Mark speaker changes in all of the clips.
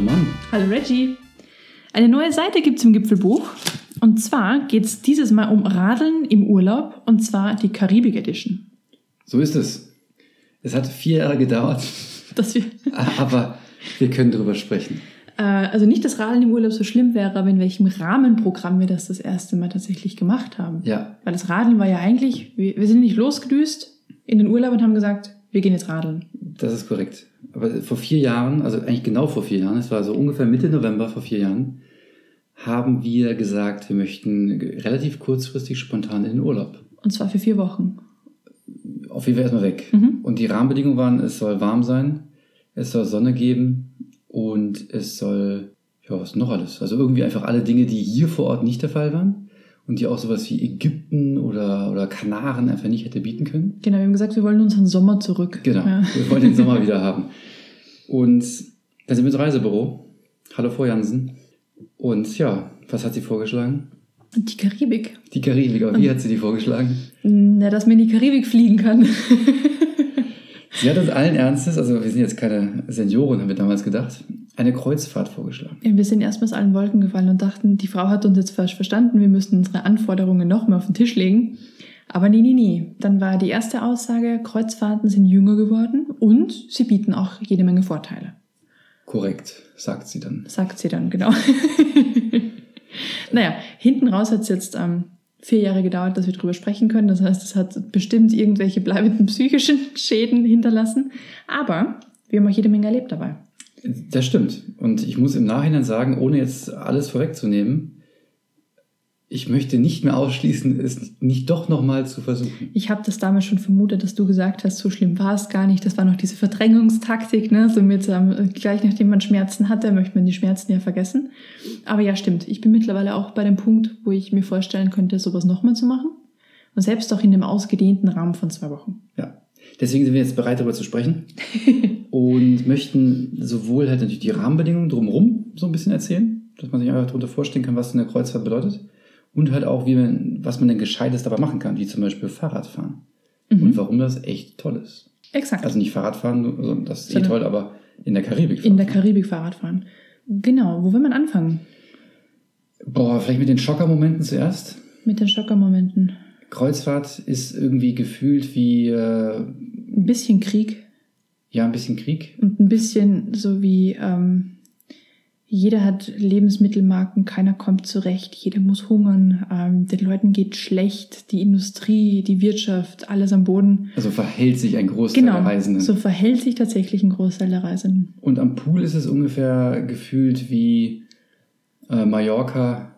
Speaker 1: Hallo Mann.
Speaker 2: Hallo Reggie. Eine neue Seite gibt es im Gipfelbuch. Und zwar geht es dieses Mal um Radeln im Urlaub und zwar die Karibik Edition.
Speaker 1: So ist es. Es hat vier Jahre gedauert,
Speaker 2: Dass wir,
Speaker 1: aber wir können drüber sprechen.
Speaker 2: äh, also nicht, dass Radeln im Urlaub so schlimm wäre, aber in welchem Rahmenprogramm wir das das erste Mal tatsächlich gemacht haben.
Speaker 1: Ja,
Speaker 2: Weil das Radeln war ja eigentlich, wir, wir sind nicht losgedüst in den Urlaub und haben gesagt, wir gehen jetzt radeln.
Speaker 1: das ist korrekt. Aber vor vier Jahren, also eigentlich genau vor vier Jahren, es war so ungefähr Mitte November vor vier Jahren, haben wir gesagt, wir möchten relativ kurzfristig spontan in den Urlaub.
Speaker 2: Und zwar für vier Wochen.
Speaker 1: Auf jeden Fall erstmal weg.
Speaker 2: Mhm.
Speaker 1: Und die Rahmenbedingungen waren, es soll warm sein, es soll Sonne geben und es soll, ja, was noch alles? Also irgendwie einfach alle Dinge, die hier vor Ort nicht der Fall waren und die auch sowas wie Ägypten oder, oder Kanaren einfach nicht hätte bieten können.
Speaker 2: Genau, wir haben gesagt, wir wollen unseren Sommer zurück.
Speaker 1: Genau,
Speaker 2: Ja.
Speaker 1: wir wollen den Sommer wieder haben. Und dann sind wir ins Reisebüro. Hallo Frau Jansen. Und ja, was hat sie vorgeschlagen?
Speaker 2: Die Karibik.
Speaker 1: Die Karibik, aber wie hat sie die vorgeschlagen?
Speaker 2: Na, dass man in die Karibik fliegen kann.
Speaker 1: Sie hat uns allen Ernstes, also wir sind jetzt keine Senioren, haben wir damals gedacht, eine Kreuzfahrt vorgeschlagen.
Speaker 2: Ja, wir sind erstmal aus allen Wolken gefallen und dachten, die Frau hat uns jetzt falsch verstanden, wir müssten unsere Anforderungen nochmal auf den Tisch legen. Aber nee, nee, nee. Dann war die erste Aussage, Kreuzfahrten sind jünger geworden und sie bieten auch jede Menge Vorteile.
Speaker 1: Korrekt, sagt sie dann.
Speaker 2: Sagt sie dann, genau. naja, hinten raus hat es jetzt ähm, vier Jahre gedauert, dass wir drüber sprechen können. Das heißt, es hat bestimmt irgendwelche bleibenden psychischen Schäden hinterlassen. Aber wir haben auch jede Menge erlebt dabei.
Speaker 1: Das stimmt. Und ich muss im Nachhinein sagen, ohne jetzt alles vorwegzunehmen, ich möchte nicht mehr ausschließen, es nicht doch nochmal zu versuchen.
Speaker 2: Ich habe das damals schon vermutet, dass du gesagt hast, so schlimm war es gar nicht. Das war noch diese Verdrängungstaktik, ne? So mit ähm, gleich nachdem man Schmerzen hatte, möchte man die Schmerzen ja vergessen. Aber ja, stimmt. Ich bin mittlerweile auch bei dem Punkt, wo ich mir vorstellen könnte, sowas nochmal zu machen. Und selbst auch in dem ausgedehnten Rahmen von zwei Wochen.
Speaker 1: Ja. Deswegen sind wir jetzt bereit, darüber zu sprechen und möchten sowohl halt natürlich die Rahmenbedingungen drumherum so ein bisschen erzählen, dass man sich einfach darunter vorstellen kann, was eine Kreuzfahrt bedeutet. Und halt auch, wie man, was man denn Gescheites dabei machen kann, wie zum Beispiel Fahrradfahren. Und warum das echt toll ist.
Speaker 2: Exakt.
Speaker 1: Also nicht Fahrradfahren, also das ist eh toll, aber in der Karibik.
Speaker 2: in der
Speaker 1: Fahrradfahren.
Speaker 2: Karibik Fahrrad fahren. Genau. Wo will man anfangen?
Speaker 1: Boah, vielleicht mit den Schockermomenten zuerst.
Speaker 2: Mit den Schockermomenten.
Speaker 1: Kreuzfahrt ist irgendwie gefühlt wie, äh,
Speaker 2: Ein bisschen Krieg
Speaker 1: ja, ein bisschen Krieg.
Speaker 2: und ein bisschen so wie ähm, jeder hat Lebensmittelmarken, keiner kommt zurecht, jeder muss hungern, ähm, den Leuten geht schlecht, die Industrie, die Wirtschaft, alles am Boden.
Speaker 1: Also verhält sich ein Großteil
Speaker 2: Genau,
Speaker 1: der Reisenden.
Speaker 2: so verhält sich tatsächlich ein Großteil der Reisenden.
Speaker 1: Und am Pool ist es ungefähr gefühlt wie äh, Mallorca,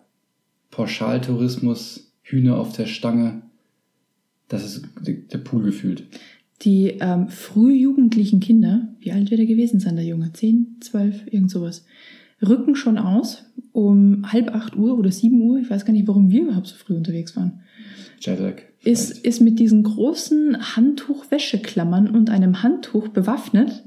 Speaker 1: Pauschaltourismus, Hühner auf der Stange. Das ist der Pool gefühlt.
Speaker 2: Die ähm, frühjugendlichen Kinder, wie alt wird er gewesen sein, der Junge? Zehn, zwölf, irgend sowas, rücken schon aus um halb acht Uhr oder sieben Uhr, ich weiß gar nicht, warum wir überhaupt so früh unterwegs waren,
Speaker 1: Jetlag.
Speaker 2: ist,
Speaker 1: vielleicht.
Speaker 2: ist mit diesen großen Handtuch-Wäscheklammern und einem Handtuch bewaffnet,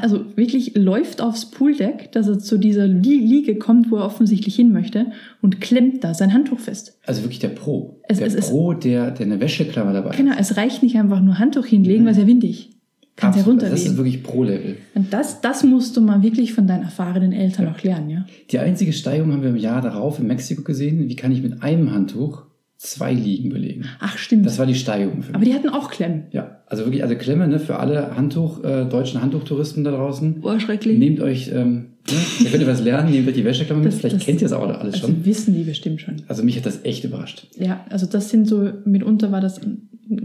Speaker 2: also wirklich läuft aufs Pooldeck, dass er zu dieser Li Liege kommt, wo er offensichtlich hin möchte und klemmt da sein Handtuch fest.
Speaker 1: Also wirklich der Pro.
Speaker 2: Es-
Speaker 1: der
Speaker 2: es ist-
Speaker 1: Pro, der, der eine Wäscheklammer dabei hat.
Speaker 2: Genau, es reicht nicht einfach nur Handtuch hinlegen, weil es ja windig. Kannst ja
Speaker 1: Absolut. Das ist wirklich Pro-Level.
Speaker 2: Und das, das musst du mal wirklich von deinen erfahrenen Eltern
Speaker 1: Ja.
Speaker 2: auch lernen, ja?
Speaker 1: Die einzige Steigerung haben wir im Jahr darauf in Mexiko gesehen. Wie kann ich mit einem Handtuch zwei Liegen belegen?
Speaker 2: Ach, stimmt.
Speaker 1: Das war die Steigerung für mich.
Speaker 2: Aber die hatten auch Klemmen.
Speaker 1: Ja, also wirklich, also Klemme ne, für alle Handtuch, äh, deutschen Handtuchtouristen da draußen.
Speaker 2: Oh, schrecklich.
Speaker 1: Nehmt euch, ähm, ne, ihr könnt ihr was lernen, nehmt euch die Wäscheklammer mit. Vielleicht
Speaker 2: das-
Speaker 1: kennt ihr es auch alles
Speaker 2: also
Speaker 1: schon.
Speaker 2: wissen die bestimmt schon.
Speaker 1: Also mich hat das echt überrascht.
Speaker 2: Ja, also das sind so, mitunter war das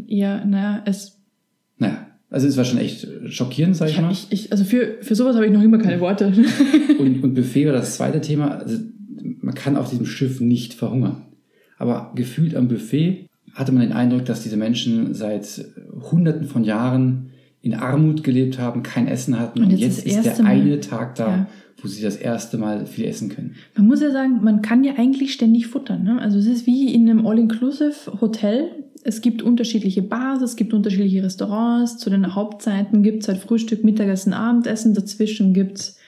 Speaker 2: eher, naja, es
Speaker 1: Naja, also es war schon echt schockierend, sag ich,
Speaker 2: Ich,
Speaker 1: mal.
Speaker 2: ich, ich, also für, für sowas habe ich noch immer keine Worte.
Speaker 1: Und, und Buffet war das zweite Thema. Also man kann auf diesem Schiff nicht verhungern. Aber gefühlt am Buffet hatte man den Eindruck, dass diese Menschen seit Hunderten von Jahren in Armut gelebt haben, kein Essen hatten.
Speaker 2: Und
Speaker 1: Und,
Speaker 2: jetzt
Speaker 1: jetzt, ist der
Speaker 2: Mal-
Speaker 1: eine Tag da,
Speaker 2: Ja.
Speaker 1: wo sie das erste Mal viel essen können.
Speaker 2: Man muss ja sagen, man kann ja eigentlich ständig futtern. Ne? Also es ist wie in einem All-Inclusive-Hotel. Es gibt unterschiedliche Bars, es gibt unterschiedliche Restaurants. Zu den Hauptzeiten gibt es halt Frühstück, Mittagessen, Abendessen. Dazwischen gibt es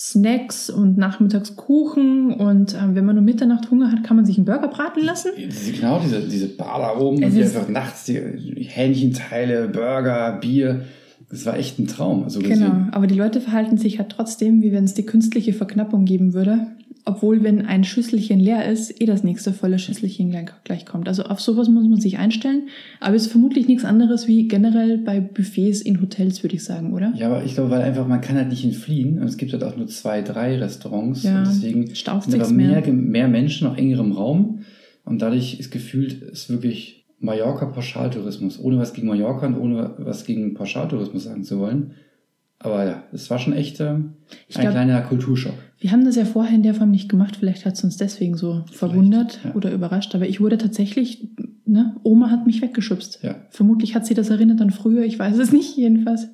Speaker 2: Snacks und nachmittags Kuchen. Und ähm, wenn man um Mitternacht Hunger hat, kann man sich einen Burger braten lassen.
Speaker 1: Genau, diese, diese Bar da oben,
Speaker 2: Es
Speaker 1: die einfach nachts die Hähnchenteile, Burger, Bier. es war echt ein Traum. Also
Speaker 2: Genau, aber die Leute verhalten sich halt trotzdem, wie wenn es die künstliche Verknappung geben würde. Obwohl, wenn ein Schüsselchen leer ist, eh das nächste volle Schüsselchen gleich, gleich kommt. Also auf sowas muss man sich einstellen. Aber es ist vermutlich nichts anderes wie generell bei Buffets in Hotels, würde ich sagen, oder?
Speaker 1: Ja, aber ich glaube, weil einfach, man kann halt nicht entfliehen. Und es gibt halt auch nur zwei, drei Restaurants.
Speaker 2: Ja,
Speaker 1: und deswegen
Speaker 2: staucht
Speaker 1: sind aber
Speaker 2: mehr.
Speaker 1: mehr, mehr Menschen auf engerem Raum. Und dadurch ist gefühlt, ist wirklich Mallorca-Pauschaltourismus. Ohne was gegen Mallorca und ohne was gegen Pauschaltourismus sagen zu wollen. Aber ja, es war schon echt ähm, ein
Speaker 2: glaub-
Speaker 1: kleiner Kulturschock.
Speaker 2: Wir haben das ja vorher in der Form nicht gemacht. Vielleicht hat es uns deswegen so verwundert
Speaker 1: ja.
Speaker 2: oder überrascht. Aber ich wurde tatsächlich, ne, Oma hat mich weggeschubst.
Speaker 1: Ja.
Speaker 2: Vermutlich hat sie das erinnert an früher. Ich weiß es nicht, jedenfalls.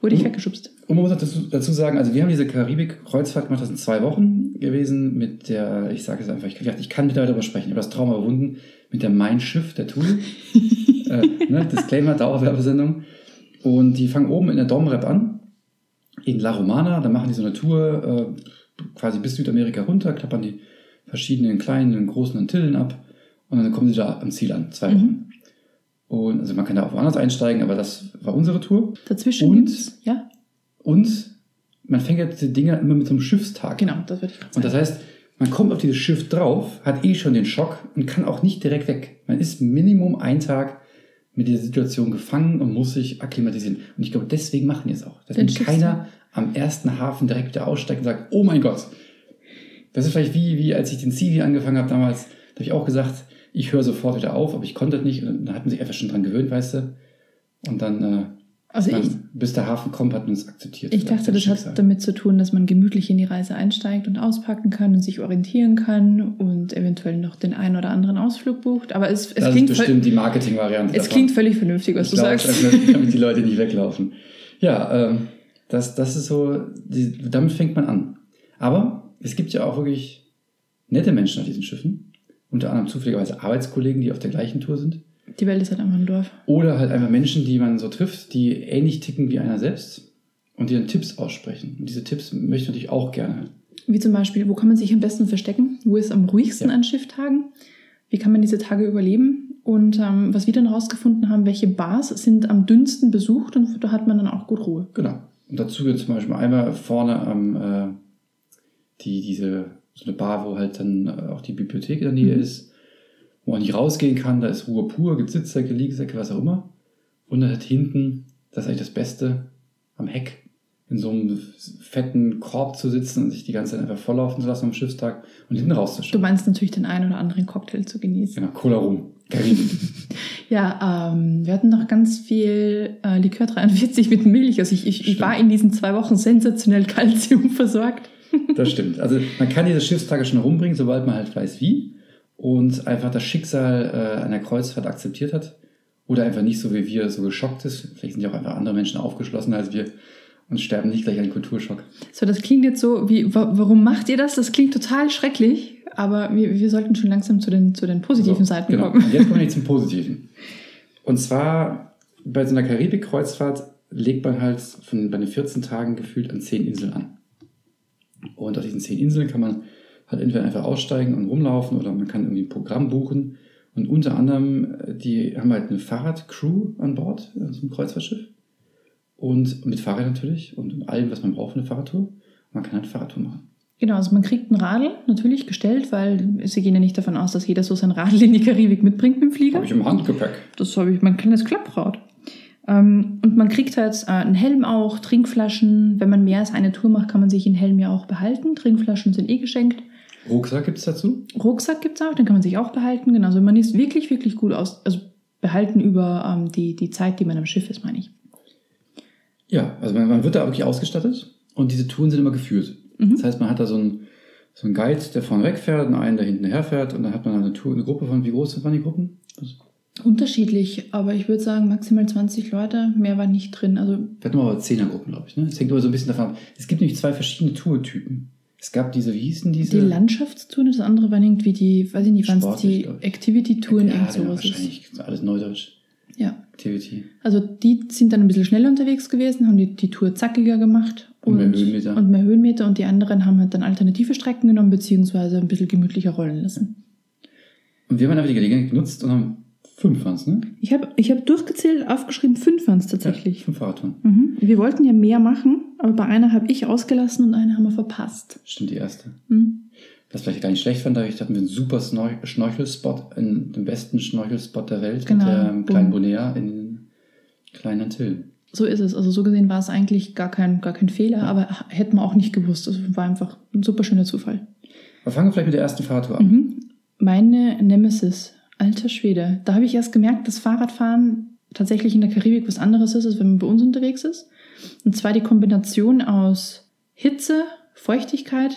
Speaker 2: Wurde ich weggeschubst.
Speaker 1: Und man muss dazu, dazu sagen, also wir haben diese Karibik-Kreuzfahrt gemacht, das sind zwei Wochen gewesen mit der, ich sage es einfach, ich, dachte, ich kann mit darüber sprechen, ich habe das Trauma überwunden, mit der Mein Schiff, der Tool. äh, ne, Disclaimer, Dauerwerbesendung. Und die fangen oben in der Domrep an, in La Romana, da machen die so eine Tour, äh, quasi bis Südamerika runter, klappern die verschiedenen kleinen und großen Antillen ab und dann kommen sie da am Ziel an, zwei
Speaker 2: Mhm.
Speaker 1: Wochen. Und also man kann da auch woanders einsteigen, aber das war unsere Tour.
Speaker 2: Dazwischen
Speaker 1: Und-
Speaker 2: gibt's, ja,
Speaker 1: Und man fängt ja diese Dinger immer mit so einem Schiffstag.
Speaker 2: genau, das würde ich gerade
Speaker 1: Und
Speaker 2: sagen.
Speaker 1: das heißt, man kommt auf dieses Schiff drauf, hat eh schon den Schock und kann auch nicht direkt weg. Man ist Minimum einen Tag mit dieser Situation gefangen und muss sich akklimatisieren. Und ich glaube, deswegen machen die es auch. Dass keiner am ersten Hafen direkt wieder aussteigt und sagt, oh mein Gott. Das ist vielleicht wie, wie als ich den Zivi angefangen habe damals, da habe ich auch gesagt, ich höre sofort wieder auf, aber ich konnte das nicht. Und dann hat man sich einfach schon dran gewöhnt, weißt du. Und dann, äh,
Speaker 2: also
Speaker 1: man,
Speaker 2: ich,
Speaker 1: bis der Hafen kommt, hat man es akzeptiert.
Speaker 2: ich dachte, das hat damit zu tun, dass man gemütlich in die Reise einsteigt und auspacken kann und sich orientieren kann und eventuell noch den einen oder anderen Ausflug bucht. Aber es, es,
Speaker 1: das
Speaker 2: klingt,
Speaker 1: ist bestimmt die Marketingvariante.
Speaker 2: es
Speaker 1: davon.
Speaker 2: klingt völlig vernünftig, was
Speaker 1: Ich
Speaker 2: du
Speaker 1: glaub,
Speaker 2: sagst.
Speaker 1: Damit die Leute nicht weglaufen. Ja, ähm, das, das ist so, die, damit fängt man an. Aber es gibt ja auch wirklich nette Menschen auf diesen Schiffen. Unter anderem zufälligerweise Arbeitskollegen, die auf der gleichen Tour sind.
Speaker 2: Die Welt ist halt einfach ein Dorf.
Speaker 1: Oder halt einfach Menschen, die man so trifft, die ähnlich ticken wie einer selbst und die dann Tipps aussprechen. Und diese Tipps möchte ich natürlich auch gerne.
Speaker 2: Wie zum Beispiel, wo kann man sich am besten verstecken? Wo ist am ruhigsten
Speaker 1: Ja.
Speaker 2: an Schifftagen? Wie kann man diese Tage überleben? Und ähm, was wir dann herausgefunden haben, welche Bars sind am dünnsten besucht und da hat man dann auch gut Ruhe.
Speaker 1: Genau. Und dazu jetzt zum Beispiel einmal vorne am, äh, die, diese, so eine Bar, wo halt dann äh, auch die Bibliothek in der Nähe
Speaker 2: Mhm.
Speaker 1: ist, wo man nicht rausgehen kann, da ist Ruhe pur, gibt Sitzsäcke, Liegesäcke, was auch immer. Und dann halt hinten, das ist eigentlich das Beste, am Heck, in so einem fetten Korb zu sitzen und sich die ganze Zeit einfach volllaufen zu lassen am Schiffstag und hinten
Speaker 2: Du
Speaker 1: rauszuschauen.
Speaker 2: meinst natürlich den einen oder anderen Cocktail zu genießen.
Speaker 1: Genau, Cola rum.
Speaker 2: Ja, ähm, wir hatten noch ganz viel äh, Likör 43 mit Milch. Also ich, ich, ich war in diesen zwei Wochen sensationell Kalzium versorgt.
Speaker 1: Das stimmt. Also man kann diese Schiffstage schon rumbringen, sobald man halt weiß wie und einfach das Schicksal äh, einer Kreuzfahrt akzeptiert hat oder einfach nicht so wie wir so geschockt ist. Vielleicht sind ja auch einfach andere Menschen aufgeschlossener als wir und sterben nicht gleich an Kulturschock.
Speaker 2: So, das klingt jetzt so, wie, wa warum macht ihr das? Das klingt total schrecklich, aber wir, wir sollten schon langsam zu den, zu den positiven
Speaker 1: So,
Speaker 2: Seiten
Speaker 1: genau.
Speaker 2: kommen.
Speaker 1: Jetzt kommen wir zum Positiven. Und zwar bei so einer Karibik-Kreuzfahrt legt man halt von, bei den 14 Tagen gefühlt an 10 Inseln an. Und auf diesen 10 Inseln kann man halt entweder einfach aussteigen und rumlaufen oder man kann irgendwie ein Programm buchen. Und unter anderem, äh, die haben halt eine Fahrradcrew an Bord, also ein Kreuzfahrtschiff. Und mit Fahrrad natürlich und allem, was man braucht für eine Fahrradtour. Man kann halt Fahrradtour machen.
Speaker 2: Genau, also man kriegt ein Radl natürlich gestellt, weil sie gehen ja nicht davon aus, dass jeder so sein Radl in die Karibik mitbringt mit dem Flieger.
Speaker 1: Habe ich im Handgepäck.
Speaker 2: Das habe ich, kennt das Klapprad. Ähm, und man kriegt halt äh, einen Helm auch, Trinkflaschen. Wenn man mehr als eine Tour macht, kann man sich den Helm ja auch behalten. Trinkflaschen sind eh geschenkt.
Speaker 1: Rucksack gibt es dazu.
Speaker 2: Rucksack gibt es auch, den kann man sich auch behalten. Genau, also man ist wirklich, wirklich gut aus, also behalten über ähm, die, die Zeit, die man am Schiff ist, meine ich.
Speaker 1: Ja, also man, man wird da wirklich ausgestattet und diese Touren sind immer geführt.
Speaker 2: Mhm.
Speaker 1: Das heißt, man hat da so einen, so einen Guide, der vorne wegfährt und einen, der hinten herfährt und dann hat man eine Tour, eine Gruppe von, wie groß waren die Gruppen? Das,
Speaker 2: Unterschiedlich, aber ich würde sagen maximal 20 Leute, mehr war nicht drin. Also
Speaker 1: wir hatten aber Zehnergruppen, glaube ich. Ne? Das hängt aber so ein bisschen davon ab. Es gibt nämlich zwei verschiedene Tourtypen. Es gab diese, wie hießen diese?
Speaker 2: die Landschaftstouren, das andere waren irgendwie die, weiß ich nicht, waren es die. Activity-Touren,
Speaker 1: ja,
Speaker 2: irgend
Speaker 1: ja,
Speaker 2: sowas. ist.
Speaker 1: wahrscheinlich alles Neudeutsch.
Speaker 2: Ja.
Speaker 1: Activity.
Speaker 2: Also die sind dann ein bisschen schneller unterwegs gewesen, haben die, die Tour zackiger gemacht.
Speaker 1: Und mehr Höhenmeter.
Speaker 2: Und mehr Höhenmeter. Und die anderen haben halt dann alternative Strecken genommen, beziehungsweise ein bisschen gemütlicher rollen lassen.
Speaker 1: Und wir haben einfach die Gelegenheit genutzt und haben Fünf waren es, ne?
Speaker 2: Ich habe ich hab durchgezählt, aufgeschrieben, fünf waren es tatsächlich.
Speaker 1: Ja, fünf Fahrradtouren.
Speaker 2: Mhm. Wir wollten ja mehr machen, aber bei einer habe ich ausgelassen und eine haben wir verpasst.
Speaker 1: Stimmt, die erste.
Speaker 2: Mhm.
Speaker 1: Was vielleicht gar nicht schlecht fand, dadurch hatten wir einen super Schnorchelspot, in dem besten Schnorchelspot der Welt,
Speaker 2: Genau.
Speaker 1: mit der kleinen
Speaker 2: Boom.
Speaker 1: Bonea in den kleinen Antillen.
Speaker 2: So ist es. Also so gesehen war es eigentlich gar kein, gar kein Fehler, aber hätten wir auch nicht gewusst. Also war einfach ein super schöner Zufall.
Speaker 1: Aber fangen wir vielleicht mit der ersten Fahrradtour an.
Speaker 2: Mhm. Meine Nemesis, alter Schwede. Da habe ich erst gemerkt, dass Fahrradfahren tatsächlich in der Karibik was anderes ist, als wenn man bei uns unterwegs ist. Und zwar die Kombination aus Hitze, Feuchtigkeit.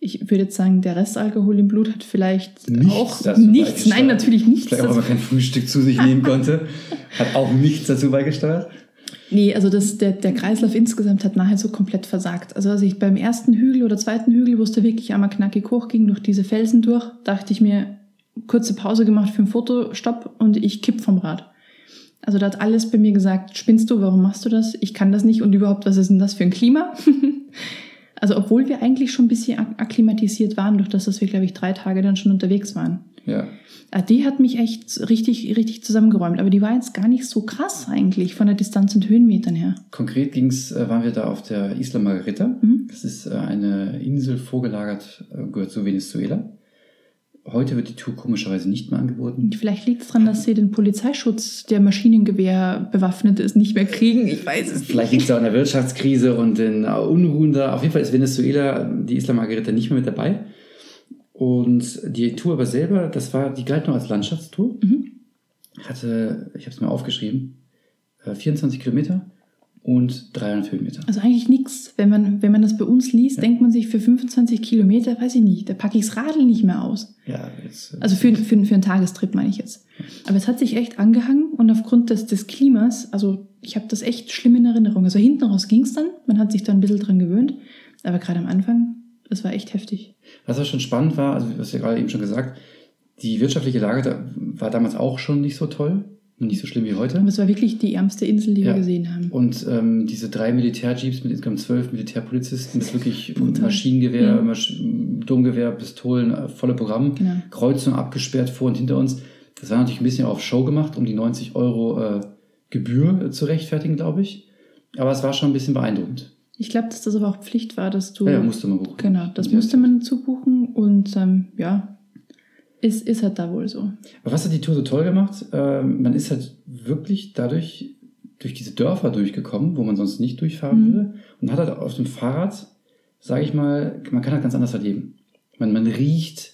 Speaker 2: Ich würde jetzt sagen, der Restalkohol im Blut hat vielleicht
Speaker 1: Nichts
Speaker 2: auch nichts. Nein, natürlich nichts.
Speaker 1: Vielleicht auch, weil man kein Frühstück zu sich nehmen konnte. Hat auch nichts dazu beigesteuert.
Speaker 2: Nee, also das, der, der Kreislauf insgesamt hat nahezu komplett versagt. Also als ich beim ersten Hügel oder zweiten Hügel, wo es da wirklich einmal knackig hochging, durch diese Felsen durch, dachte ich mir, kurze Pause gemacht für ein Foto, stopp und ich kipp vom Rad. Also da hat alles bei mir gesagt, spinnst du, warum machst du das? Ich kann das nicht und überhaupt, was ist denn das für ein Klima? also obwohl wir eigentlich schon ein bisschen ak- akklimatisiert waren, durch das, dass wir, glaube ich, drei Tage dann schon unterwegs waren.
Speaker 1: Ja.
Speaker 2: Ah, Die hat mich echt richtig, richtig zusammengeräumt. Aber die war jetzt gar nicht so krass eigentlich von der Distanz und Höhenmetern her.
Speaker 1: Konkret ging's, äh, waren wir da auf der Isla Margarita.
Speaker 2: Mhm.
Speaker 1: Das ist äh, eine Insel vorgelagert, äh, gehört zu Venezuela. Heute wird die Tour komischerweise nicht mehr angeboten.
Speaker 2: Vielleicht liegt es daran, dass sie den Polizeischutz, der Maschinengewehr bewaffnet ist, nicht mehr kriegen. Ich weiß es
Speaker 1: Vielleicht liegt es auch an der Wirtschaftskrise und den Unruhen da. Auf jeden Fall ist Venezuela, die Isla Margarita, nicht mehr mit dabei. Und die Tour aber selber, das war, die galt noch als Landschaftstour.
Speaker 2: Mhm.
Speaker 1: Hatte, ich habe es mir aufgeschrieben, äh, 24 Kilometer und 300 Höhenmeter.
Speaker 2: Also eigentlich nichts. Wenn man, wenn man das bei uns liest,
Speaker 1: Ja.
Speaker 2: denkt man sich für 25 Kilometer, weiß ich nicht, da packe ich das Radl nicht mehr aus.
Speaker 1: Ja, jetzt, äh,
Speaker 2: Also für, für, für einen Tagestrip meine ich jetzt. Aber es hat sich echt angehangen und aufgrund des, des Klimas, also ich habe das echt schlimm in Erinnerung. Also hinten raus ging es dann, man hat sich da ein bisschen dran gewöhnt, aber gerade am Anfang, das war echt heftig.
Speaker 1: Was auch schon spannend war, also du hast ja gerade eben schon gesagt, die wirtschaftliche Lage da war damals auch schon nicht so toll und nicht so schlimm wie heute.
Speaker 2: Aber es war wirklich die ärmste Insel, die
Speaker 1: Ja.
Speaker 2: wir gesehen haben.
Speaker 1: Und ähm, diese drei Militärjeeps mit insgesamt zwölf Militärpolizisten, das ist wirklich
Speaker 2: Brutal.
Speaker 1: Maschinengewehr,
Speaker 2: Ja.
Speaker 1: Masch Domgewehr, Pistolen, äh, volle Programm,
Speaker 2: Genau.
Speaker 1: Kreuzung abgesperrt vor und hinter uns. Das war natürlich ein bisschen auf Show gemacht, um die 90 Euro äh, Gebühr äh, zu rechtfertigen, glaube ich. Aber es war schon ein bisschen beeindruckend.
Speaker 2: Ich glaube, dass das aber auch Pflicht war, dass du.
Speaker 1: Ja, ja, musste man buchen.
Speaker 2: Genau, das musste man zubuchen und ähm, ja, ist, ist halt da wohl so.
Speaker 1: Aber was hat die Tour so toll gemacht? Ähm, man ist halt wirklich dadurch durch diese Dörfer durchgekommen, wo man sonst nicht durchfahren
Speaker 2: Mhm.
Speaker 1: würde. Und hat halt auf dem Fahrrad, sage ich mal, man kann halt ganz anders erleben. Man, man riecht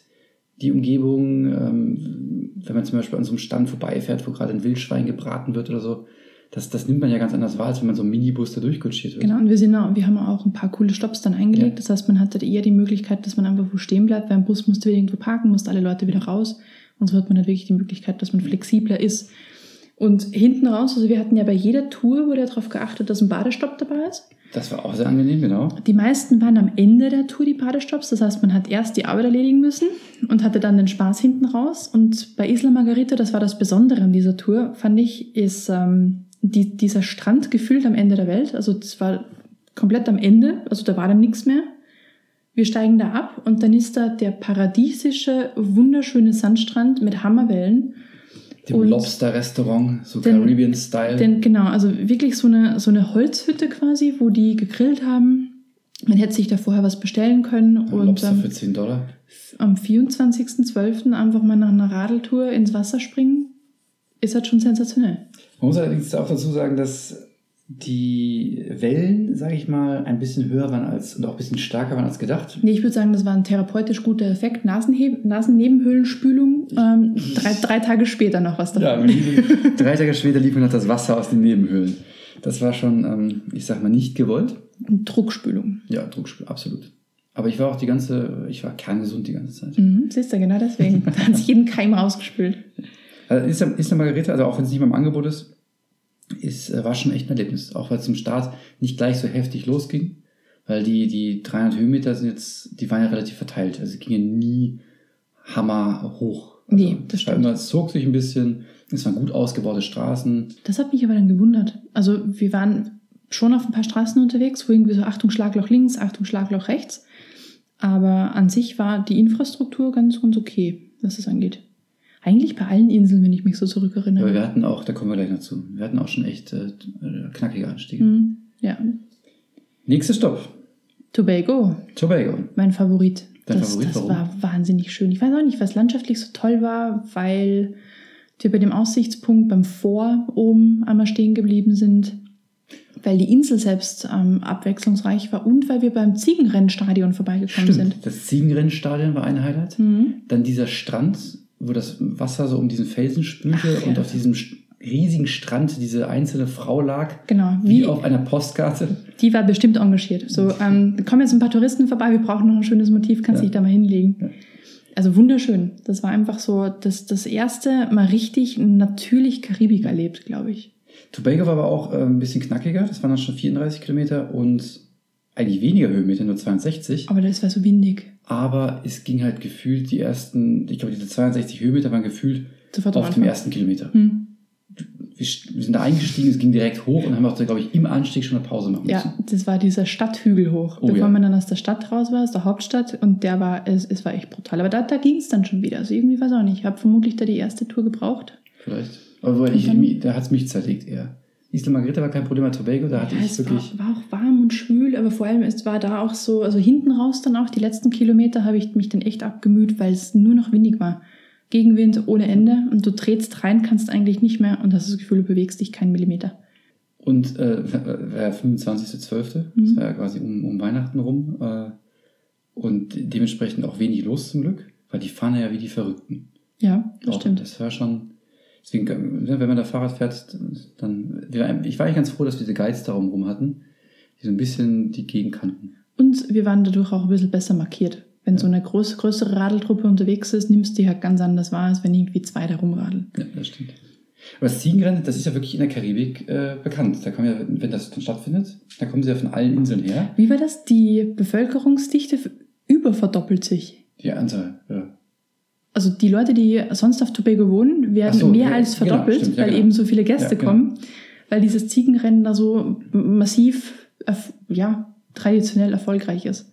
Speaker 1: die Umgebung, ähm, wenn man zum Beispiel an so einem Stand vorbeifährt, wo gerade ein Wildschwein gebraten wird oder so. Das, das nimmt man ja ganz anders wahr, als wenn man so einen Minibus da durchkutschiert wird.
Speaker 2: Genau, und wir, sind auch, wir haben auch ein paar coole Stops dann eingelegt.
Speaker 1: Ja.
Speaker 2: Das heißt, man hatte eher die Möglichkeit, dass man einfach wo stehen bleibt, weil ein Bus musste wieder irgendwo parken, musste alle Leute wieder raus. Und so hat man halt wirklich die Möglichkeit, dass man flexibler ist. Und hinten raus, also wir hatten ja bei jeder Tour, wurde ja darauf geachtet, dass ein Badestopp dabei ist.
Speaker 1: Das war auch sehr angenehm, genau.
Speaker 2: Die meisten waren am Ende der Tour die Badestopps. Das heißt, man hat erst die Arbeit erledigen müssen und hatte dann den Spaß hinten raus. Und bei Isla Margarita, das war das Besondere an dieser Tour, fand ich, ist ähm, die, dieser Strand gefühlt am Ende der Welt. Also es war komplett am Ende, also da war dann nichts mehr. Wir steigen da ab und dann ist da der paradiesische, wunderschöne Sandstrand mit Hammerwellen.
Speaker 1: Dem Lobster-Restaurant, so Caribbean-Style.
Speaker 2: Denn genau, also wirklich so eine, so eine Holzhütte quasi, wo die gegrillt haben. Man hätte sich da vorher was bestellen können.
Speaker 1: Ein
Speaker 2: und
Speaker 1: Lobster
Speaker 2: ähm,
Speaker 1: für 10 Dollar.
Speaker 2: am 24.12. einfach mal nach einer Radeltour ins Wasser springen, ist halt schon sensationell.
Speaker 1: Man muss allerdings auch dazu sagen, dass die Wellen, sage ich mal, ein bisschen höher waren als und auch ein bisschen stärker waren als gedacht.
Speaker 2: Nee, ich würde sagen, das war ein therapeutisch guter Effekt. Nasenheb Nasennebenhöhlenspülung. Ähm, drei, drei Tage später noch was
Speaker 1: Ja,
Speaker 2: davon.
Speaker 1: liefen- drei Tage später lief mir noch das Wasser aus den Nebenhöhlen. Das war schon, ähm, ich sag mal, nicht gewollt.
Speaker 2: Druckspülung.
Speaker 1: Ja, Druckspiel, absolut. Aber ich war auch die ganze, ich war kerngesund die ganze Zeit.
Speaker 2: Mhm, siehst du, genau deswegen. Da hat sich jeden Keim rausgespült.
Speaker 1: Also ist, ist eine Margarete, also auch wenn es nicht mal im Angebot ist, ist, äh, war schon echt ein Erlebnis. Auch weil es zum Start nicht gleich so heftig losging. Weil die, die 300 Höhenmeter sind jetzt, die waren ja relativ verteilt. Also es ging ja nie hammer hoch. Also
Speaker 2: Nee, das stimmt.
Speaker 1: immer, es zog sich ein bisschen. Es waren gut ausgebaute Straßen.
Speaker 2: Das hat mich aber dann gewundert. Also wir waren schon auf ein paar Straßen unterwegs, wo irgendwie so Achtung Schlagloch links, Achtung Schlagloch rechts. Aber an sich war die Infrastruktur ganz, ganz okay, was das angeht. Eigentlich bei allen Inseln, wenn ich mich so
Speaker 1: Aber
Speaker 2: zurückerinnere.
Speaker 1: wir hatten auch, da kommen wir gleich noch zu, wir hatten auch schon echt äh, knackige Anstiege.
Speaker 2: Hm, ja.
Speaker 1: Nächster Stopp,
Speaker 2: Tobago,
Speaker 1: Tobago.
Speaker 2: mein Favorit.
Speaker 1: Dein
Speaker 2: das
Speaker 1: Favorit,
Speaker 2: das
Speaker 1: warum?
Speaker 2: war wahnsinnig schön. Ich weiß auch nicht, was landschaftlich so toll war, weil wir bei dem Aussichtspunkt beim Vor oben einmal stehen geblieben sind, weil die Insel selbst ähm, abwechslungsreich war und weil wir beim Ziegenrennstadion vorbeigekommen
Speaker 1: Stimmt,
Speaker 2: sind.
Speaker 1: das Ziegenrennstadion war ein Highlight.
Speaker 2: Mhm.
Speaker 1: Dann dieser Strand, wo das Wasser so um diesen Felsen spülte
Speaker 2: Ach, ja.
Speaker 1: und auf diesem riesigen Strand diese einzelne Frau lag,
Speaker 2: Genau,
Speaker 1: wie,
Speaker 2: wie,
Speaker 1: auf einer Postkarte.
Speaker 2: die war bestimmt engagiert. So, ähm, da kommen jetzt ein paar Touristen vorbei, wir brauchen noch ein schönes Motiv, kannst
Speaker 1: Ja.
Speaker 2: dich da mal hinlegen.
Speaker 1: Ja.
Speaker 2: Also wunderschön. Das war einfach so das, das erste Mal richtig natürlich Karibik erlebt, glaube ich.
Speaker 1: Tobago war aber auch äh, ein bisschen knackiger, das waren dann schon 34 Kilometer und eigentlich weniger Höhenmeter, nur 62.
Speaker 2: Aber das war so windig.
Speaker 1: Aber es ging halt gefühlt die ersten, ich glaube, diese 62 Höhenmeter waren gefühlt auf dem ersten Kilometer.
Speaker 2: Hm.
Speaker 1: Wir, wir sind da eingestiegen, es ging direkt hoch und haben auch, glaube ich, im Anstieg schon eine Pause machen müssen.
Speaker 2: Ja, das war dieser Stadthügel hoch,
Speaker 1: Oh,
Speaker 2: bevor
Speaker 1: ja.
Speaker 2: man dann aus der Stadt raus war, aus der Hauptstadt. Und der war, es, es war echt brutal. Aber da, da ging es dann schon wieder. Also irgendwie weiß ich auch nicht. Ich habe vermutlich da die erste Tour gebraucht.
Speaker 1: Vielleicht. Aber ich,
Speaker 2: dann-
Speaker 1: da hat es mich zerlegt eher. Isla Margarita war kein Problem, Tobago, da hatte
Speaker 2: Ja,
Speaker 1: ich
Speaker 2: es
Speaker 1: wirklich.
Speaker 2: war, war auch warm und schwül, aber vor allem es war da auch so, also hinten raus dann auch, die letzten Kilometer habe ich mich dann echt abgemüht, weil es nur noch windig war. Gegenwind ohne Ende und du drehst rein, kannst eigentlich nicht mehr und hast das Gefühl, du bewegst dich keinen Millimeter.
Speaker 1: Und äh, war ja 25.12.,
Speaker 2: Mhm.
Speaker 1: das war ja quasi um, um Weihnachten rum. Äh, und dementsprechend auch wenig los zum Glück, weil die fahren ja wie die Verrückten.
Speaker 2: Ja, das
Speaker 1: Auch
Speaker 2: stimmt.
Speaker 1: Das war schon. Deswegen, wenn man da Fahrrad fährt, dann. Ich war eigentlich ganz froh, dass wir diese Guides darum rum hatten, die so ein bisschen die Gegend kannten.
Speaker 2: Und wir waren dadurch auch ein bisschen besser markiert. Wenn so eine groß, größere Radeltruppe unterwegs ist, nimmst du die halt ganz anders wahr, als wenn irgendwie zwei da rumradeln.
Speaker 1: Ja, das stimmt. Aber das Ziegenrennen, das ist ja wirklich in der Karibik äh, bekannt. Da kommen ja, wenn das dann stattfindet, da kommen sie ja von allen Inseln her.
Speaker 2: Wie war das? Die Bevölkerungsdichte überverdoppelt sich.
Speaker 1: Die Anzahl, ja.
Speaker 2: Also die Leute, die sonst auf Tobago wohnen, werden
Speaker 1: so,
Speaker 2: mehr
Speaker 1: ja,
Speaker 2: als
Speaker 1: genau,
Speaker 2: verdoppelt,
Speaker 1: stimmt, ja,
Speaker 2: weil
Speaker 1: genau.
Speaker 2: eben so viele Gäste
Speaker 1: Ja, genau.
Speaker 2: kommen, weil dieses Ziegenrennen da so massiv, ja, traditionell erfolgreich ist.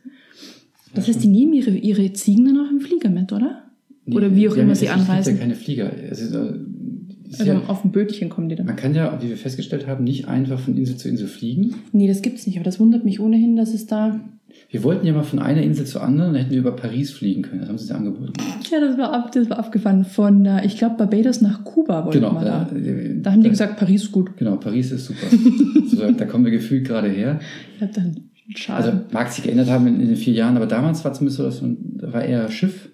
Speaker 2: Das heißt, die nehmen ihre, ihre Ziegen dann auch im Flieger mit, oder? Oder wie auch immer sie
Speaker 1: es gibt
Speaker 2: anreisen.
Speaker 1: ja keine Flieger. Es ist, äh, es ist
Speaker 2: Also auf dem Bötchen kommen die dann.
Speaker 1: man kann ja, wie wir festgestellt haben, nicht einfach von Insel zu Insel fliegen.
Speaker 2: Nee, das gibt's nicht, aber das wundert mich ohnehin, dass es da.
Speaker 1: Wir wollten ja mal von einer Insel zur anderen, dann hätten wir über Paris fliegen können. Das haben sie uns angeboten.
Speaker 2: Ja, das war, ab, das war abgefahren. Von, äh, ich glaube, Barbados nach Kuba wollten
Speaker 1: Genau.
Speaker 2: wir da.
Speaker 1: äh,
Speaker 2: Da haben die gesagt, Paris ist gut.
Speaker 1: Genau, Paris ist super. so, da kommen wir gefühlt gerade her.
Speaker 2: Ja, dann schade.
Speaker 1: Also mag sich geändert haben in, in den vier Jahren, aber damals war zumindest so, dass man, da war eher Schiff.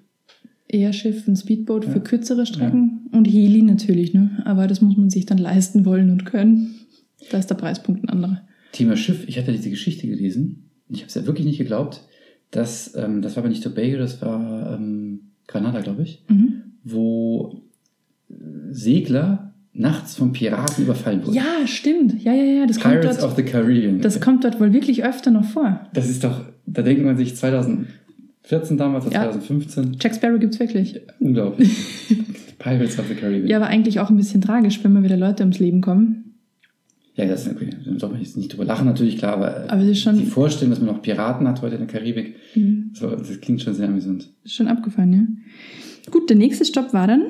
Speaker 2: Eher Schiff, ein Speedboot
Speaker 1: Ja.
Speaker 2: für kürzere Strecken und Heli natürlich, ne? Aber das muss man sich dann leisten wollen und können. Da ist der Preispunkt ein anderer.
Speaker 1: Thema Schiff, ich hatte diese Geschichte gelesen. Ich habe es ja wirklich nicht geglaubt, dass, ähm, das war aber nicht Tobago, das war ähm, Granada, glaube ich,
Speaker 2: Mhm.
Speaker 1: wo äh, Segler nachts von Piraten überfallen wurden.
Speaker 2: Ja, stimmt. Ja, ja, ja. Das kommt,
Speaker 1: Pirates
Speaker 2: dort,
Speaker 1: of the Caribbean.
Speaker 2: das kommt dort wohl wirklich öfter noch vor.
Speaker 1: Das ist doch, da denkt man sich 2014 damals, oder
Speaker 2: Ja.
Speaker 1: 2015,
Speaker 2: Jack Sparrow gibt's wirklich.
Speaker 1: unglaublich. Pirates of the Caribbean.
Speaker 2: Ja, aber eigentlich auch ein bisschen tragisch, wenn mal wieder Leute ums Leben kommen.
Speaker 1: Ja, das ist okay. Da soll man jetzt nicht drüber lachen, natürlich, klar, aber,
Speaker 2: Aber es ist schon-
Speaker 1: die Vorstellung, dass man noch Piraten hat heute in der Karibik,
Speaker 2: Mhm.
Speaker 1: so, das klingt schon sehr amüsant.
Speaker 2: Schon abgefahren, ja. Gut, der nächste Stopp war dann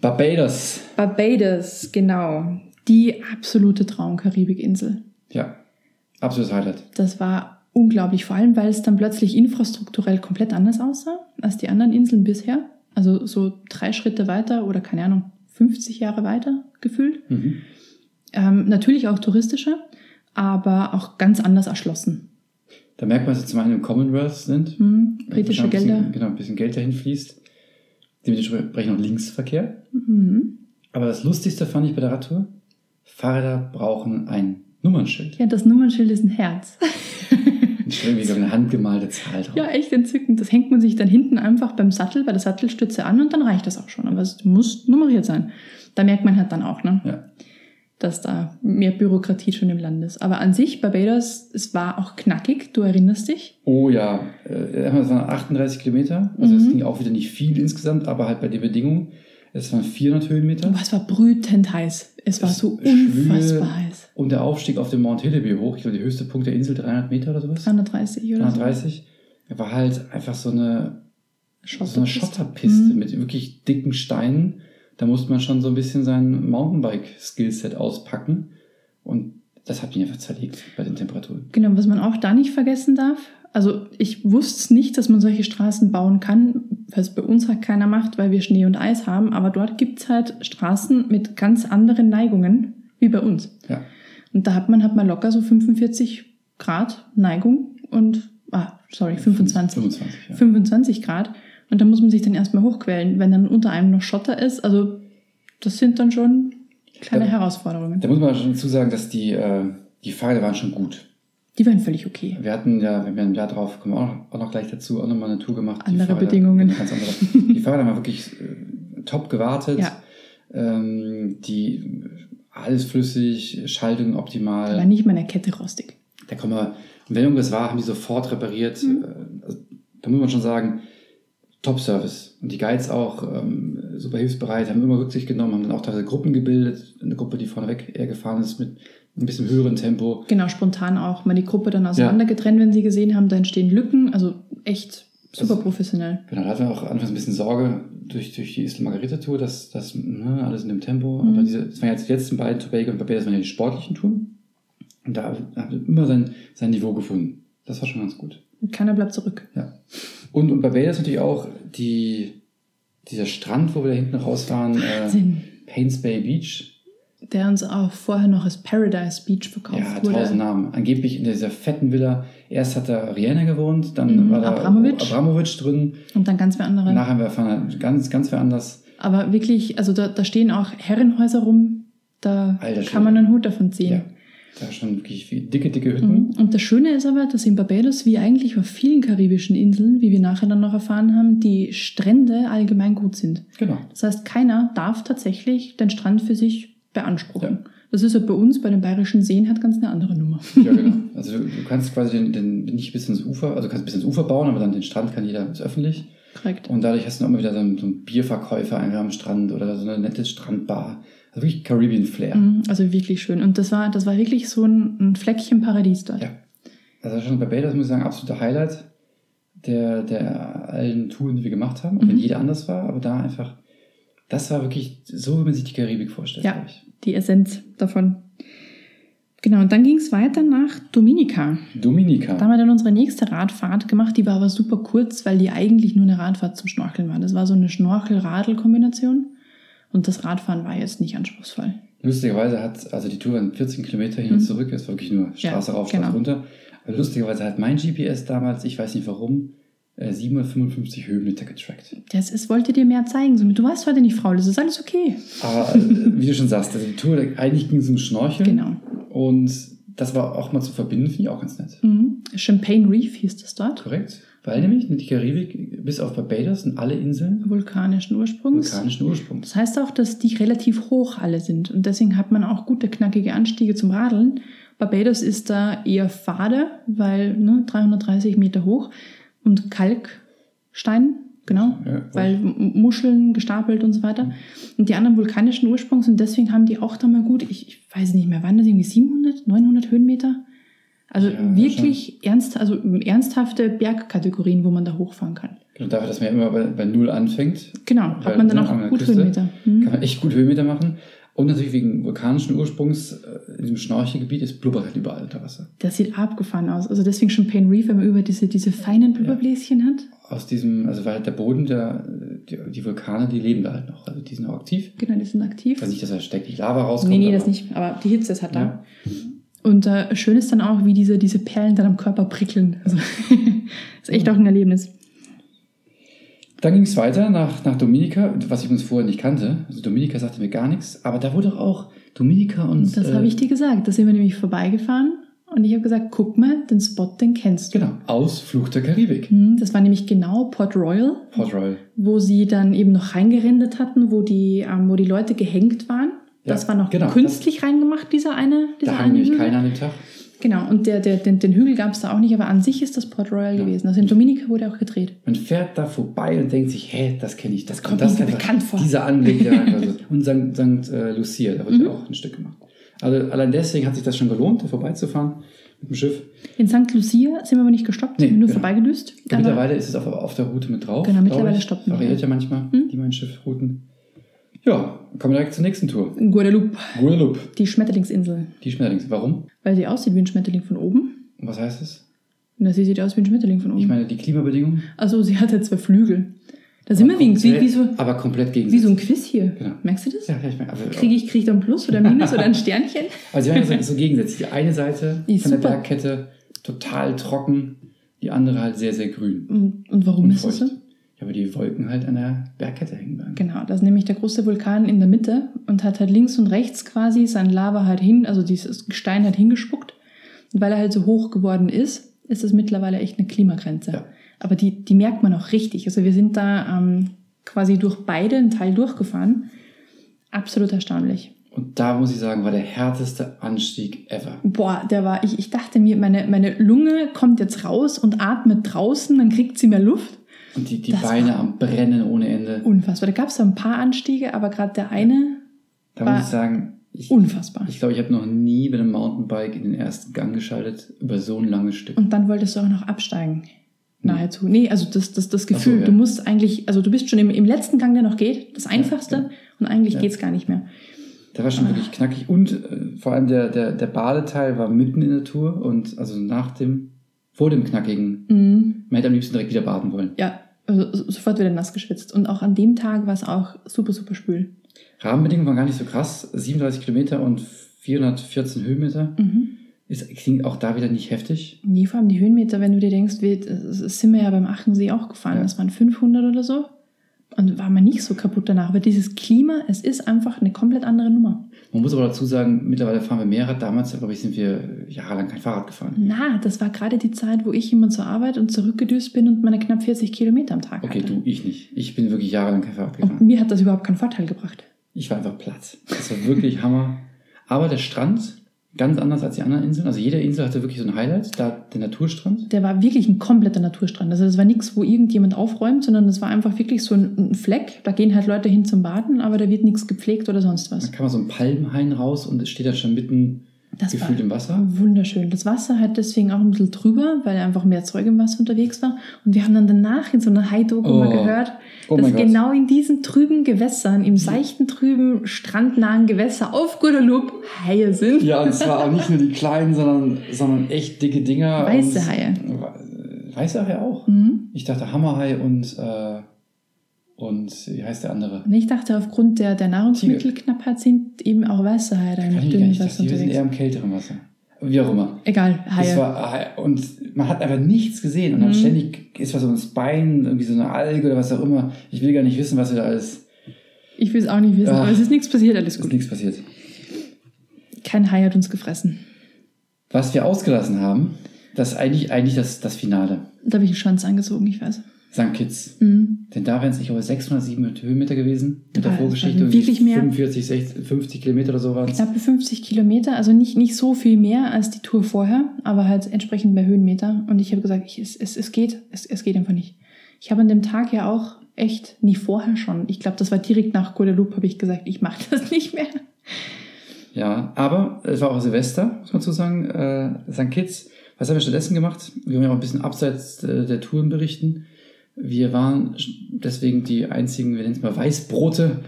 Speaker 1: Barbados.
Speaker 2: Barbados, genau. Die absolute Traum-Karibikinsel.
Speaker 1: Ja, absolutes Highlight.
Speaker 2: Das war unglaublich, vor allem weil es dann plötzlich infrastrukturell komplett anders aussah als die anderen Inseln bisher. Also so drei Schritte weiter oder keine Ahnung, 50 Jahre weiter gefühlt.
Speaker 1: Mhm.
Speaker 2: Ähm, natürlich auch touristischer, aber auch ganz anders erschlossen.
Speaker 1: Da merkt man, dass wir zum einen im Commonwealth sind.
Speaker 2: Hm, britische
Speaker 1: ein
Speaker 2: Gelder.
Speaker 1: Bisschen, genau, ein bisschen Geld dahin fließt. Dementsprechend noch Linksverkehr.
Speaker 2: Mhm.
Speaker 1: Aber das Lustigste fand ich bei der Radtour, Fahrräder brauchen ein Nummernschild.
Speaker 2: Ja, das Nummernschild ist ein Herz.
Speaker 1: Ich mir eine handgemalte Zahl drauf.
Speaker 2: ja, echt entzückend. Das hängt man sich dann hinten einfach beim Sattel, bei der Sattelstütze an und dann reicht das auch schon. Aber es muss nummeriert sein. Da merkt man halt dann auch, ne?
Speaker 1: Ja.
Speaker 2: Dass da mehr Bürokratie schon im Land ist. Aber an sich, Barbados, es war auch knackig, du erinnerst dich?
Speaker 1: Oh ja, äh, es waren 38 Kilometer. Also es
Speaker 2: Mhm.
Speaker 1: ging auch wieder nicht viel insgesamt, aber halt bei den Bedingungen. Es waren 400 Höhenmeter.
Speaker 2: Aber es war brütend heiß. Es war
Speaker 1: Es
Speaker 2: so
Speaker 1: schwül.
Speaker 2: unfassbar heiß.
Speaker 1: Und der Aufstieg auf den Mount Hillaby hoch, ich glaube, der höchste Punkt der Insel, 300 Meter oder sowas.
Speaker 2: 330 oder
Speaker 1: 330. War halt einfach so eine,
Speaker 2: so.
Speaker 1: so eine Schotterpiste
Speaker 2: Mhm.
Speaker 1: mit wirklich dicken Steinen. Da musste man schon so ein bisschen sein Mountainbike-Skillset auspacken. Und das hat mich einfach zerlegt bei den Temperaturen.
Speaker 2: Genau, was man auch da nicht vergessen darf, also ich wusste nicht, dass man solche Straßen bauen kann, was bei uns halt keiner macht, weil wir Schnee und Eis haben, aber dort gibt es halt Straßen mit ganz anderen Neigungen wie bei uns.
Speaker 1: Ja.
Speaker 2: Und da hat man, hat man locker so 45 Grad Neigung und, ah, sorry, 25.
Speaker 1: 25, ja.
Speaker 2: 25 Grad. Und da muss man sich dann erstmal hochquälen, wenn dann unter einem noch Schotter ist. Also das sind dann schon kleine
Speaker 1: Ja.
Speaker 2: Herausforderungen.
Speaker 1: Da muss man schon dazu sagen, dass die, äh, die Fahrräder waren schon gut.
Speaker 2: Die waren völlig okay.
Speaker 1: Wir hatten ja, wenn wir ein Jahr drauf kommen, wir auch noch, auch noch gleich dazu, auch nochmal eine Tour gemacht. Die
Speaker 2: Andere
Speaker 1: Fahrräder-
Speaker 2: Bedingungen.
Speaker 1: Ganz andere. Die Fahrräder haben wirklich äh, top gewartet.
Speaker 2: Ja.
Speaker 1: Ähm, die, alles flüssig, Schaltung optimal.
Speaker 2: Aber nicht mal eine Kette rostig.
Speaker 1: Da kommen wir, und wenn irgendwas war, haben die sofort repariert.
Speaker 2: Mhm.
Speaker 1: Äh, Also, da muss man schon sagen, Top-Service. Und die Guides auch ähm, super hilfsbereit, haben immer Rücksicht genommen, haben dann auch teilweise Gruppen gebildet. Eine Gruppe, die vorneweg eher gefahren ist mit ein bisschen höherem Tempo.
Speaker 2: Genau, spontan auch mal die Gruppe dann auseinander getrennt, wenn sie gesehen haben, da entstehen Lücken. Also echt super
Speaker 1: Das-
Speaker 2: professionell.
Speaker 1: Genau, da hatten wir auch anfangs ein bisschen Sorge durch, durch die Isla Margarita Tour, dass das ne, alles in dem Tempo.
Speaker 2: Mhm.
Speaker 1: Aber diese, das waren jetzt die letzten beiden Tobago und Barbados waren ja die sportlichen Touren. Und da haben wir immer sein, sein Niveau gefunden. Das war schon ganz gut.
Speaker 2: Und keiner bleibt zurück.
Speaker 1: Ja. Und, und Barbados natürlich auch die, dieser Strand, wo wir da hinten rausfahren, äh. Pains Bay Beach.
Speaker 2: Der uns auch vorher noch als Paradise Beach verkauft
Speaker 1: Ja,
Speaker 2: wurde.
Speaker 1: tausend Namen. Angeblich in dieser fetten Villa. Erst hat da Rihanna gewohnt, dann
Speaker 2: Mhm,
Speaker 1: war da
Speaker 2: Abramovic.
Speaker 1: Abramovic drin.
Speaker 2: Und dann ganz wer andere.
Speaker 1: Nachher wir fahren ganz, ganz wer anders.
Speaker 2: Aber wirklich, also da, da stehen auch Herrenhäuser rum. Da
Speaker 1: Alter
Speaker 2: kann man einen Hut davon ziehen.
Speaker 1: Ja. Da schon wirklich dicke, dicke Hütten.
Speaker 2: Mhm. Und das Schöne ist aber, dass in Barbados, wie eigentlich auf vielen karibischen Inseln, wie wir nachher dann noch erfahren haben, die Strände allgemein gut sind.
Speaker 1: Genau.
Speaker 2: Das heißt, keiner darf tatsächlich den Strand für sich beanspruchen. Das ist ja bei uns, bei den bayerischen Seen, hat ganz eine andere Nummer.
Speaker 1: Ja, genau. Also du, du kannst quasi den, den nicht bis ins Ufer, also du kannst bis ins Ufer bauen, aber dann den Strand kann jeder, ist öffentlich.
Speaker 2: Korrekt.
Speaker 1: Und dadurch hast du auch immer wieder so einen, so einen Bierverkäufer einfach am Strand oder so eine nette Strandbar. Also wirklich Caribbean Flair.
Speaker 2: Mhm, Also wirklich schön. Und das war, das war wirklich so ein, ein Fleckchen Paradies dort.
Speaker 1: Ja. Also schon Barbados muss ich sagen, absoluter Highlight der, der allen Touren, die wir gemacht haben, auch wenn
Speaker 2: Mhm.
Speaker 1: jeder anders war, aber da einfach, das war wirklich so, wie man sich die Karibik vorstellt,
Speaker 2: Ja.
Speaker 1: glaube ich.
Speaker 2: Die Essenz davon. Genau, und dann ging es weiter nach Dominica.
Speaker 1: Dominika.
Speaker 2: Da haben wir dann unsere nächste Radfahrt gemacht, die war aber super kurz, weil die eigentlich nur eine Radfahrt zum Schnorcheln war. Das war so eine Schnorchel-Radl-Kombination. Und das Radfahren war jetzt nicht anspruchsvoll.
Speaker 1: Lustigerweise hat, also die Tour waren 14 Kilometer hin und
Speaker 2: Mhm.
Speaker 1: zurück, es war wirklich nur Straße
Speaker 2: Ja,
Speaker 1: rauf, Straße
Speaker 2: genau.
Speaker 1: runter. Aber lustigerweise hat mein GPS damals, ich weiß nicht warum, äh, 755 Höhenmeter getrackt.
Speaker 2: Das ist, wollte dir mehr zeigen. So, du warst heute nicht faul, das ist alles okay.
Speaker 1: Aber äh, wie du schon sagst, also die Tour, eigentlich ging es um Schnorcheln.
Speaker 2: Genau.
Speaker 1: Und das war auch mal zu verbinden, finde ich auch ganz nett.
Speaker 2: Mhm. Champagne Reef hieß das dort.
Speaker 1: Korrekt. Weil nämlich die Karibik, bis auf Barbados, sind alle Inseln
Speaker 2: Vulkanischen Ursprungs.
Speaker 1: vulkanischen Ursprungs.
Speaker 2: Das heißt auch, dass die relativ hoch alle sind. Und deswegen hat man auch gute, knackige Anstiege zum Radeln. Barbados ist da eher fade, weil ne, 330 Meter hoch und Kalkstein, genau,
Speaker 1: Ja,
Speaker 2: weil Muscheln gestapelt und so weiter. Und die anderen vulkanischen Ursprungs und deswegen haben die auch da mal gut, ich, ich weiß nicht mehr, wann das irgendwie 700, 900 Höhenmeter? Also
Speaker 1: Ja,
Speaker 2: wirklich ernst, also ernsthafte Bergkategorien, wo man da hochfahren kann.
Speaker 1: Und dafür, dass man ja immer bei, bei Null anfängt,
Speaker 2: Genau, hat man dann
Speaker 1: ne,
Speaker 2: auch gut
Speaker 1: Küste
Speaker 2: Höhenmeter. Mhm.
Speaker 1: kann man echt gut Höhenmeter machen. Und natürlich wegen vulkanischen Ursprungs, äh, in diesem Schnorchelgebiet, es blubbert halt überall unter Wasser.
Speaker 2: Das sieht abgefahren aus. Also deswegen Champagne Reef, wenn man über diese, diese feinen Blubberbläschen hat.
Speaker 1: Aus diesem, also weil halt der Boden, der, die, die Vulkane, die leben da halt noch. Also die sind auch aktiv.
Speaker 2: Genau, die sind aktiv.
Speaker 1: Ich weiß nicht, dass da ständig Lava rauskommt.
Speaker 2: nee, nee, das nicht. Aber die Hitze ist halt da. Und äh, schön ist dann auch, wie diese, diese Perlen dann am Körper prickeln. Also, ist echt auch ein Erlebnis.
Speaker 1: Dann ging es weiter nach, nach Dominika, was ich uns vorher nicht kannte. Also Dominika sagte mir gar nichts, aber da wurde auch Dominika und.
Speaker 2: Das
Speaker 1: äh,
Speaker 2: habe ich dir gesagt. Da sind wir nämlich vorbeigefahren. Und ich habe gesagt, guck mal, den Spot, den kennst du.
Speaker 1: Genau, Ausflug der Karibik.
Speaker 2: Hm, Das war nämlich genau Port Royal,
Speaker 1: Port Royal.
Speaker 2: wo sie dann eben noch reingerendert hatten, wo die, ähm, wo die Leute gehängt waren. Das
Speaker 1: Ja,
Speaker 2: war noch
Speaker 1: genau,
Speaker 2: künstlich reingemacht, dieser eine, dieser
Speaker 1: Da haben
Speaker 2: eine
Speaker 1: nämlich keiner an dem Tag.
Speaker 2: Genau, und der, der, den, den Hügel gab es da auch nicht, aber an sich ist das Port Royal
Speaker 1: Ja.
Speaker 2: gewesen. Also in Dominica wurde auch gedreht.
Speaker 1: Man fährt da vorbei und denkt sich, hä, das kenne ich. Das,
Speaker 2: kommt
Speaker 1: das
Speaker 2: mir bekannt vor.
Speaker 1: Dieser Anblick, der. Und St. St. äh, Lucia, da wird
Speaker 2: Mhm.
Speaker 1: ja auch ein Stück gemacht. Also allein deswegen hat sich das schon gelohnt, da vorbeizufahren mit dem Schiff.
Speaker 2: In St. Lucia sind wir aber nicht gestoppt,
Speaker 1: Nee,
Speaker 2: sind wir nur
Speaker 1: genau.
Speaker 2: vorbeigedüst.
Speaker 1: Ja, mittlerweile ist es auf, auf der Route mit drauf.
Speaker 2: Genau, mittlerweile stoppen wir.
Speaker 1: Variiert ja manchmal,
Speaker 2: Hm?
Speaker 1: die meinen Schiffrouten. Ja, kommen wir direkt zur nächsten Tour.
Speaker 2: Guadeloupe,
Speaker 1: Guadeloupe.
Speaker 2: die Schmetterlingsinsel.
Speaker 1: Die Schmetterlings. Warum?
Speaker 2: Weil sie aussieht wie ein Schmetterling von oben.
Speaker 1: Und was heißt das?
Speaker 2: Na, sie sieht aus wie ein Schmetterling von oben.
Speaker 1: Ich meine, die Klimabedingungen.
Speaker 2: also sie hat ja zwei Flügel. Da sind wir wie, wie, wie, so,
Speaker 1: Aber komplett
Speaker 2: wie
Speaker 1: gegensätzlich.
Speaker 2: so ein Quiz hier.
Speaker 1: Genau.
Speaker 2: Merkst du das?
Speaker 1: Ja, ja, ich meine, also,
Speaker 2: Kriege ich, krieg ich da ein Plus oder ein Minus oder ein Sternchen?
Speaker 1: also wir haben so, gegensätzlich. Die eine Seite
Speaker 2: Die ist
Speaker 1: von der
Speaker 2: super.
Speaker 1: Bergkette total trocken, die andere halt sehr, sehr grün.
Speaker 2: Und, und warum
Speaker 1: und
Speaker 2: ist das so?
Speaker 1: Weil die Wolken halt an der Bergkette hängen bleiben.
Speaker 2: Genau, das ist nämlich der große Vulkan in der Mitte und hat halt links und rechts quasi sein Lava halt hin, also dieses Gestein hat hingespuckt. Und weil er halt so hoch geworden ist, ist es mittlerweile echt eine Klimagrenze.
Speaker 1: Ja.
Speaker 2: Aber die, die merkt man auch richtig. Also wir sind da ähm, quasi durch beide einen Teil durchgefahren. Absolut erstaunlich.
Speaker 1: Und da muss ich sagen, war der härteste Anstieg ever.
Speaker 2: Boah, der war, ich, ich dachte mir, meine, meine Lunge kommt jetzt raus und atmet draußen, dann kriegt sie mehr Luft.
Speaker 1: Und die, die
Speaker 2: Das
Speaker 1: Beine am Brennen ohne Ende.
Speaker 2: Unfassbar. Da gab es so ein paar Anstiege, aber gerade der eine,
Speaker 1: Da
Speaker 2: war-
Speaker 1: muss ich sagen, ich,
Speaker 2: unfassbar.
Speaker 1: ich glaube, ich habe noch nie mit einem Mountainbike in den ersten Gang geschaltet über so ein langes Stück.
Speaker 2: Und dann wolltest du auch noch absteigen. Nahezu. Nee, also das, das, das
Speaker 1: Ach so,
Speaker 2: Gefühl,
Speaker 1: ja.
Speaker 2: du musst eigentlich, also du bist schon im, im letzten Gang, der noch geht, das einfachste,
Speaker 1: ja.
Speaker 2: und eigentlich
Speaker 1: Ja.
Speaker 2: geht's gar nicht mehr.
Speaker 1: Der war schon wirklich knackig und äh, vor allem der, der, der Badeteil war mitten in der Tour und also nach dem, vor dem knackigen,
Speaker 2: Mhm.
Speaker 1: man hätte am liebsten direkt wieder baden wollen.
Speaker 2: Ja, also so- sofort wieder nass geschwitzt. Und auch an dem Tag war es auch super, super spül.
Speaker 1: Rahmenbedingungen waren gar nicht so krass, 37 Kilometer und 414 Höhenmeter.
Speaker 2: Mhm.
Speaker 1: Ist, klingt auch da wieder nicht heftig.
Speaker 2: Nee, vor allem die Höhenmeter, wenn du dir denkst, wir, sind wir ja beim Achensee auch gefahren,
Speaker 1: Ja.
Speaker 2: das waren 500 oder so. Und war man nicht so kaputt danach. Aber dieses Klima, es ist einfach eine komplett andere Nummer.
Speaker 1: Man muss aber dazu sagen, mittlerweile fahren wir mehr Rad. Damals, glaube ich, sind wir jahrelang kein Fahrrad gefahren.
Speaker 2: Na, das war gerade die Zeit, wo ich immer zur Arbeit und zurückgedüst bin und meine knapp 40 Kilometer am Tag
Speaker 1: Okay,
Speaker 2: hatte.
Speaker 1: du, ich nicht. Ich bin wirklich jahrelang kein Fahrrad
Speaker 2: Und
Speaker 1: gefahren.
Speaker 2: mir hat das überhaupt keinen Vorteil gebracht.
Speaker 1: Ich war einfach platt. Das war wirklich Hammer. Aber der Strand, ganz anders als die anderen Inseln. Also jede Insel hatte wirklich so ein Highlight. Da der Naturstrand.
Speaker 2: Der war wirklich ein kompletter Naturstrand. Also das war nichts, wo irgendjemand aufräumt, sondern das war einfach wirklich so ein, ein Fleck. Da gehen halt Leute hin zum Baden, aber da wird nichts gepflegt oder sonst
Speaker 1: Da
Speaker 2: was.
Speaker 1: kann man so einen Palmhain raus und es steht dann schon mitten
Speaker 2: Das
Speaker 1: gefühlt im Wasser.
Speaker 2: wunderschön. Das Wasser hat deswegen auch ein bisschen drüber, weil einfach mehr Zeug im Wasser unterwegs war. Und wir haben dann danach in so einer High-Doku
Speaker 1: Oh.
Speaker 2: mal gehört,
Speaker 1: Oh
Speaker 2: dass
Speaker 1: Gott.
Speaker 2: genau in diesen trüben Gewässern, im seichten, trüben, strandnahen Gewässer auf Guadeloupe Haie sind.
Speaker 1: Ja, und zwar auch nicht nur die kleinen, sondern, sondern echt dicke Dinger.
Speaker 2: Weiße Haie.
Speaker 1: Weiße Haie auch?
Speaker 2: Mhm.
Speaker 1: Ich dachte Hammerhai und, äh, und wie heißt der andere?
Speaker 2: Und ich dachte, aufgrund der, der Nahrungsmittelknappheit sind eben auch weiße Haie da im dünnen. Wasser
Speaker 1: dachte, wir sind
Speaker 2: unterwegs.
Speaker 1: eher im kälteren Wasser. Wie auch immer.
Speaker 2: Egal,
Speaker 1: Es
Speaker 2: Haie.
Speaker 1: war, und man hat einfach nichts gesehen. Und dann
Speaker 2: Mhm.
Speaker 1: ständig ist was ums Bein, irgendwie so eine Alge oder was auch immer. Ich will gar nicht wissen, was wir da alles.
Speaker 2: Ich will es auch nicht wissen,
Speaker 1: Ah.
Speaker 2: aber es ist nichts passiert, alles
Speaker 1: Ist
Speaker 2: gut.
Speaker 1: nichts passiert.
Speaker 2: Kein Hai hat uns gefressen.
Speaker 1: Was wir ausgelassen haben, das ist eigentlich, eigentlich das, das Finale.
Speaker 2: Da habe ich einen Schwanz angezogen, ich weiß.
Speaker 1: St. Kitts.
Speaker 2: Mhm.
Speaker 1: Denn da wären es, ich glaube, 600, 700 Höhenmeter gewesen. Mit der Vorgeschichte.
Speaker 2: wirklich mehr.
Speaker 1: 45, 60, 50 Kilometer oder so waren.
Speaker 2: Knappe 50 Kilometer, also nicht, nicht so viel mehr als die Tour vorher, aber halt entsprechend mehr Höhenmeter. Und ich habe gesagt, ich, es, es, es geht, es, es geht einfach nicht. Ich habe an dem Tag ja auch echt, nie vorher schon, ich glaube, das war direkt nach Guadeloupe, habe ich gesagt, ich mache das nicht mehr.
Speaker 1: Ja, aber es war auch Silvester, muss man dazu sagen. Äh, St. Kitts. Was haben wir stattdessen gemacht? Wir haben ja auch ein bisschen abseits äh, der Touren berichten. Wir waren deswegen die einzigen, wir nennen es mal Weißbrote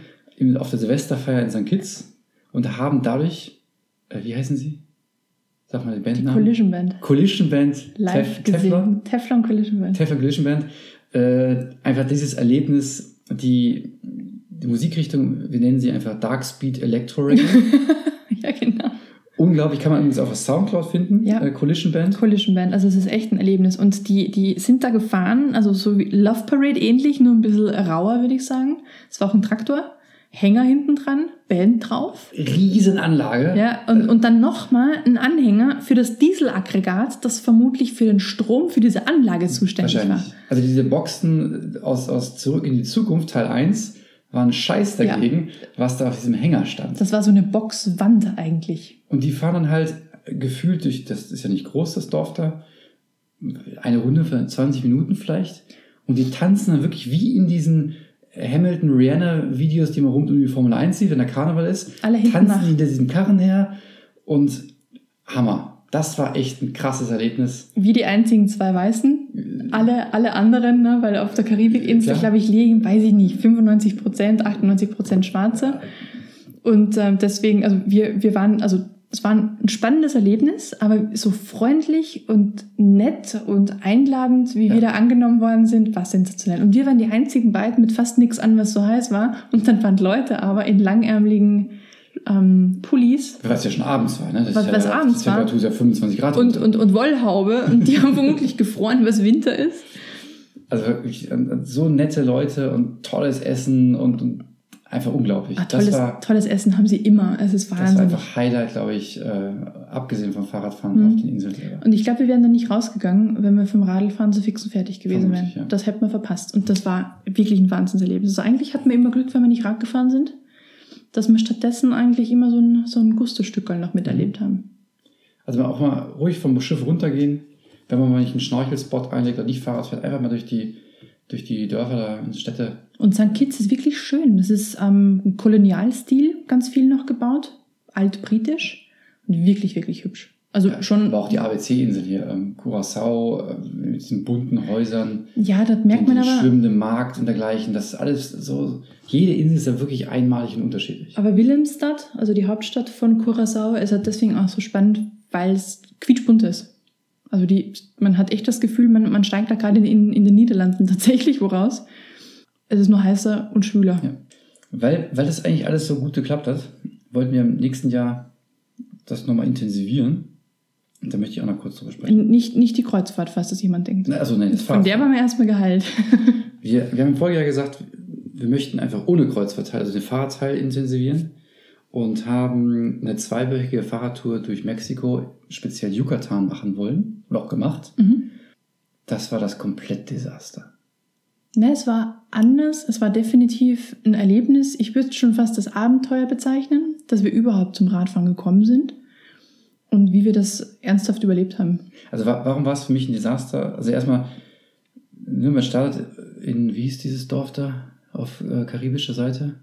Speaker 1: auf der Silvesterfeier in St. Kitts und haben dadurch, äh, wie heißen sie? Sag mal den
Speaker 2: Die
Speaker 1: Bandnamen.
Speaker 2: Collision Band.
Speaker 1: Collision Band.
Speaker 2: Live
Speaker 1: Tef- Teflon.
Speaker 2: Teflon Collision Band.
Speaker 1: Teflon Collision Band. Äh, einfach dieses Erlebnis, die, die Musikrichtung, wir nennen sie einfach Dark Speed Electro Reggae. Unglaublich, kann man übrigens auf der Soundcloud finden.
Speaker 2: Ja.
Speaker 1: Äh, Collision Band.
Speaker 2: Collision Band, also es ist echt ein Erlebnis. Und die, die sind da gefahren, also so wie Love Parade ähnlich, nur ein bisschen rauer, würde ich sagen. Es war auch ein Traktor, Hänger hinten dran, Band drauf.
Speaker 1: Riesenanlage.
Speaker 2: Ja, und, und dann nochmal ein Anhänger für das Dieselaggregat, das vermutlich für den Strom für diese Anlage zuständig war.
Speaker 1: Also diese Boxen aus, aus Zurück in die Zukunft, Teil 1, waren scheiß
Speaker 2: Ja.
Speaker 1: dagegen, was da auf diesem Hänger stand.
Speaker 2: Das war so eine Boxwand eigentlich.
Speaker 1: Und die fahren dann halt gefühlt durch, das ist ja nicht groß, das Dorf da, eine Runde für 20 Minuten vielleicht. Und die tanzen dann wirklich wie in diesen Hamilton Rihanna Videos, die man rund um die Formel 1 sieht, wenn der Karneval ist.
Speaker 2: Alle
Speaker 1: tanzen
Speaker 2: nach.
Speaker 1: die hinter diesem Karren her und Hammer. Das war echt ein krasses Erlebnis.
Speaker 2: Wie die einzigen zwei Weißen. alle, alle anderen, ne, weil auf der Karibikinsel, glaube ich, liegen, weiß ich nicht, 95 Prozent, 98 Prozent Schwarze. Und ähm, deswegen, also wir, wir waren, also es war ein spannendes Erlebnis, aber so freundlich und nett und einladend, wie
Speaker 1: Ja.
Speaker 2: wir da angenommen worden sind, war sensationell. Und wir waren die einzigen beiden mit fast nichts an, was so heiß war. Und dann waren Leute aber in langärmeligen ähm, Pullis
Speaker 1: Was ja schon abends war, ne? Das
Speaker 2: Was-
Speaker 1: ist
Speaker 2: was
Speaker 1: ja,
Speaker 2: abends
Speaker 1: die Temperatur ist ja 25 Grad.
Speaker 2: und, und, und Wollhaube. Und die haben vermutlich gefroren, was Winter ist.
Speaker 1: also wirklich äh, so nette Leute und tolles Essen und, und einfach unglaublich.
Speaker 2: Ah, tolles,
Speaker 1: war,
Speaker 2: tolles Essen haben sie immer. Es ist
Speaker 1: das war
Speaker 2: Wahnsinn.
Speaker 1: einfach Highlight, glaube ich, äh, abgesehen vom Fahrradfahren
Speaker 2: Mhm.
Speaker 1: auf den Inseln selber.
Speaker 2: Und ich glaube, wir wären da nicht rausgegangen, wenn wir vom Radlfahren so fix und fertig gewesen wären.
Speaker 1: Ja.
Speaker 2: Das hätten wir verpasst. Und das war wirklich ein Wahnsinnserlebnis. Also eigentlich hatten wir immer Glück, wenn wir nicht Rad gefahren sind, dass wir stattdessen eigentlich immer so ein, so ein Gusto-Stückerl noch miterlebt haben.
Speaker 1: Also auch mal ruhig vom Schiff runtergehen, wenn man mal nicht einen Schnorchelspot einlegt oder nicht Fahrrad fährt, einfach mal durch die, durch die Dörfer da in Städte.
Speaker 2: Und St. Kitts ist wirklich schön. Das ist ähm, im Kolonialstil ganz viel noch gebaut, altbritisch und wirklich, wirklich hübsch. Also
Speaker 1: Ja,
Speaker 2: schon,
Speaker 1: Aber auch die ABC-Inseln hier, ähm, Curacao, äh, mit diesen bunten Häusern,
Speaker 2: ja, das merkt
Speaker 1: den,
Speaker 2: man aber.
Speaker 1: schwimmenden Markt und dergleichen. Das ist alles so, jede Insel ist ja wirklich einmalig und unterschiedlich.
Speaker 2: Aber Wilhelmstad, also die Hauptstadt von Curacao, ist halt deswegen auch so spannend, weil es quietschbunt ist. Also die, man hat echt das Gefühl, man, man steigt da gerade in, in, in den Niederlanden tatsächlich woraus. Es ist nur heißer und schwüler.
Speaker 1: Ja. Weil, weil das eigentlich alles so gut geklappt hat, wollten wir im nächsten Jahr das nochmal intensivieren. Und da möchte ich auch noch kurz drüber sprechen.
Speaker 2: Nicht, nicht die Kreuzfahrt, falls das jemand denkt.
Speaker 1: Also nein, das
Speaker 2: Von der waren wir erstmal geheilt.
Speaker 1: Wir, wir haben im Vorjahr gesagt, wir möchten einfach ohne Kreuzfahrtteil, also den Fahrradteil intensivieren und haben eine zweiwöchige Fahrradtour durch Mexiko, speziell Yucatan, machen wollen und auch gemacht.
Speaker 2: mhm.
Speaker 1: Das war das Komplettdesaster.
Speaker 2: Ne, es war anders. Es war definitiv ein Erlebnis. Ich würde schon fast das Abenteuer bezeichnen, dass wir überhaupt zum Radfahren gekommen sind und wie wir das ernsthaft überlebt haben.
Speaker 1: Also wa warum war es für mich ein Desaster? Also erstmal, ne, man startet in, wie ist dieses Dorf da auf äh, karibischer Seite?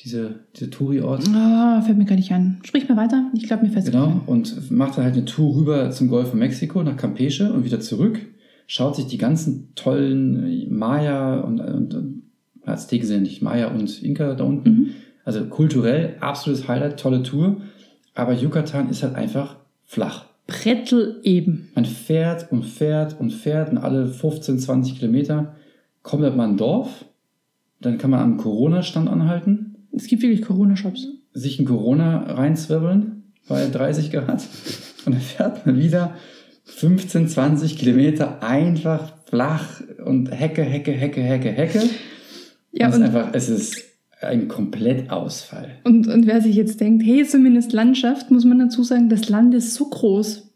Speaker 1: Diese, diese Touri-Ort.
Speaker 2: Ah, fällt mir gar nicht an. Sprich mal weiter. Ich glaube, mir fällt es
Speaker 1: Genau, und macht dann halt eine Tour rüber zum Golf von Mexiko nach Campeche und wieder zurück. Schaut sich die ganzen tollen Maya und, und, und Azteken sind nicht Maya und Inka da unten.
Speaker 2: Mhm.
Speaker 1: Also kulturell absolutes Highlight, tolle Tour. Aber Yucatan ist halt einfach flach.
Speaker 2: Brettel eben.
Speaker 1: Man fährt und fährt und fährt und alle 15, 20 Kilometer kommt halt mal ein Dorf. Dann kann man am Corona-Stand anhalten
Speaker 2: Es gibt wirklich Corona-Shops.
Speaker 1: sich ein Corona reinzwirbeln bei 30 Grad und dann fährt man wieder 15, 20 Kilometer einfach flach und Hecke, Hecke, Hecke, Hecke, Hecke.
Speaker 2: Ja,
Speaker 1: und es ist
Speaker 2: und,
Speaker 1: einfach, es ist ein Komplettausfall.
Speaker 2: und, und wer sich jetzt denkt, hey, zumindest Landschaft, muss man dazu sagen, das Land ist so groß,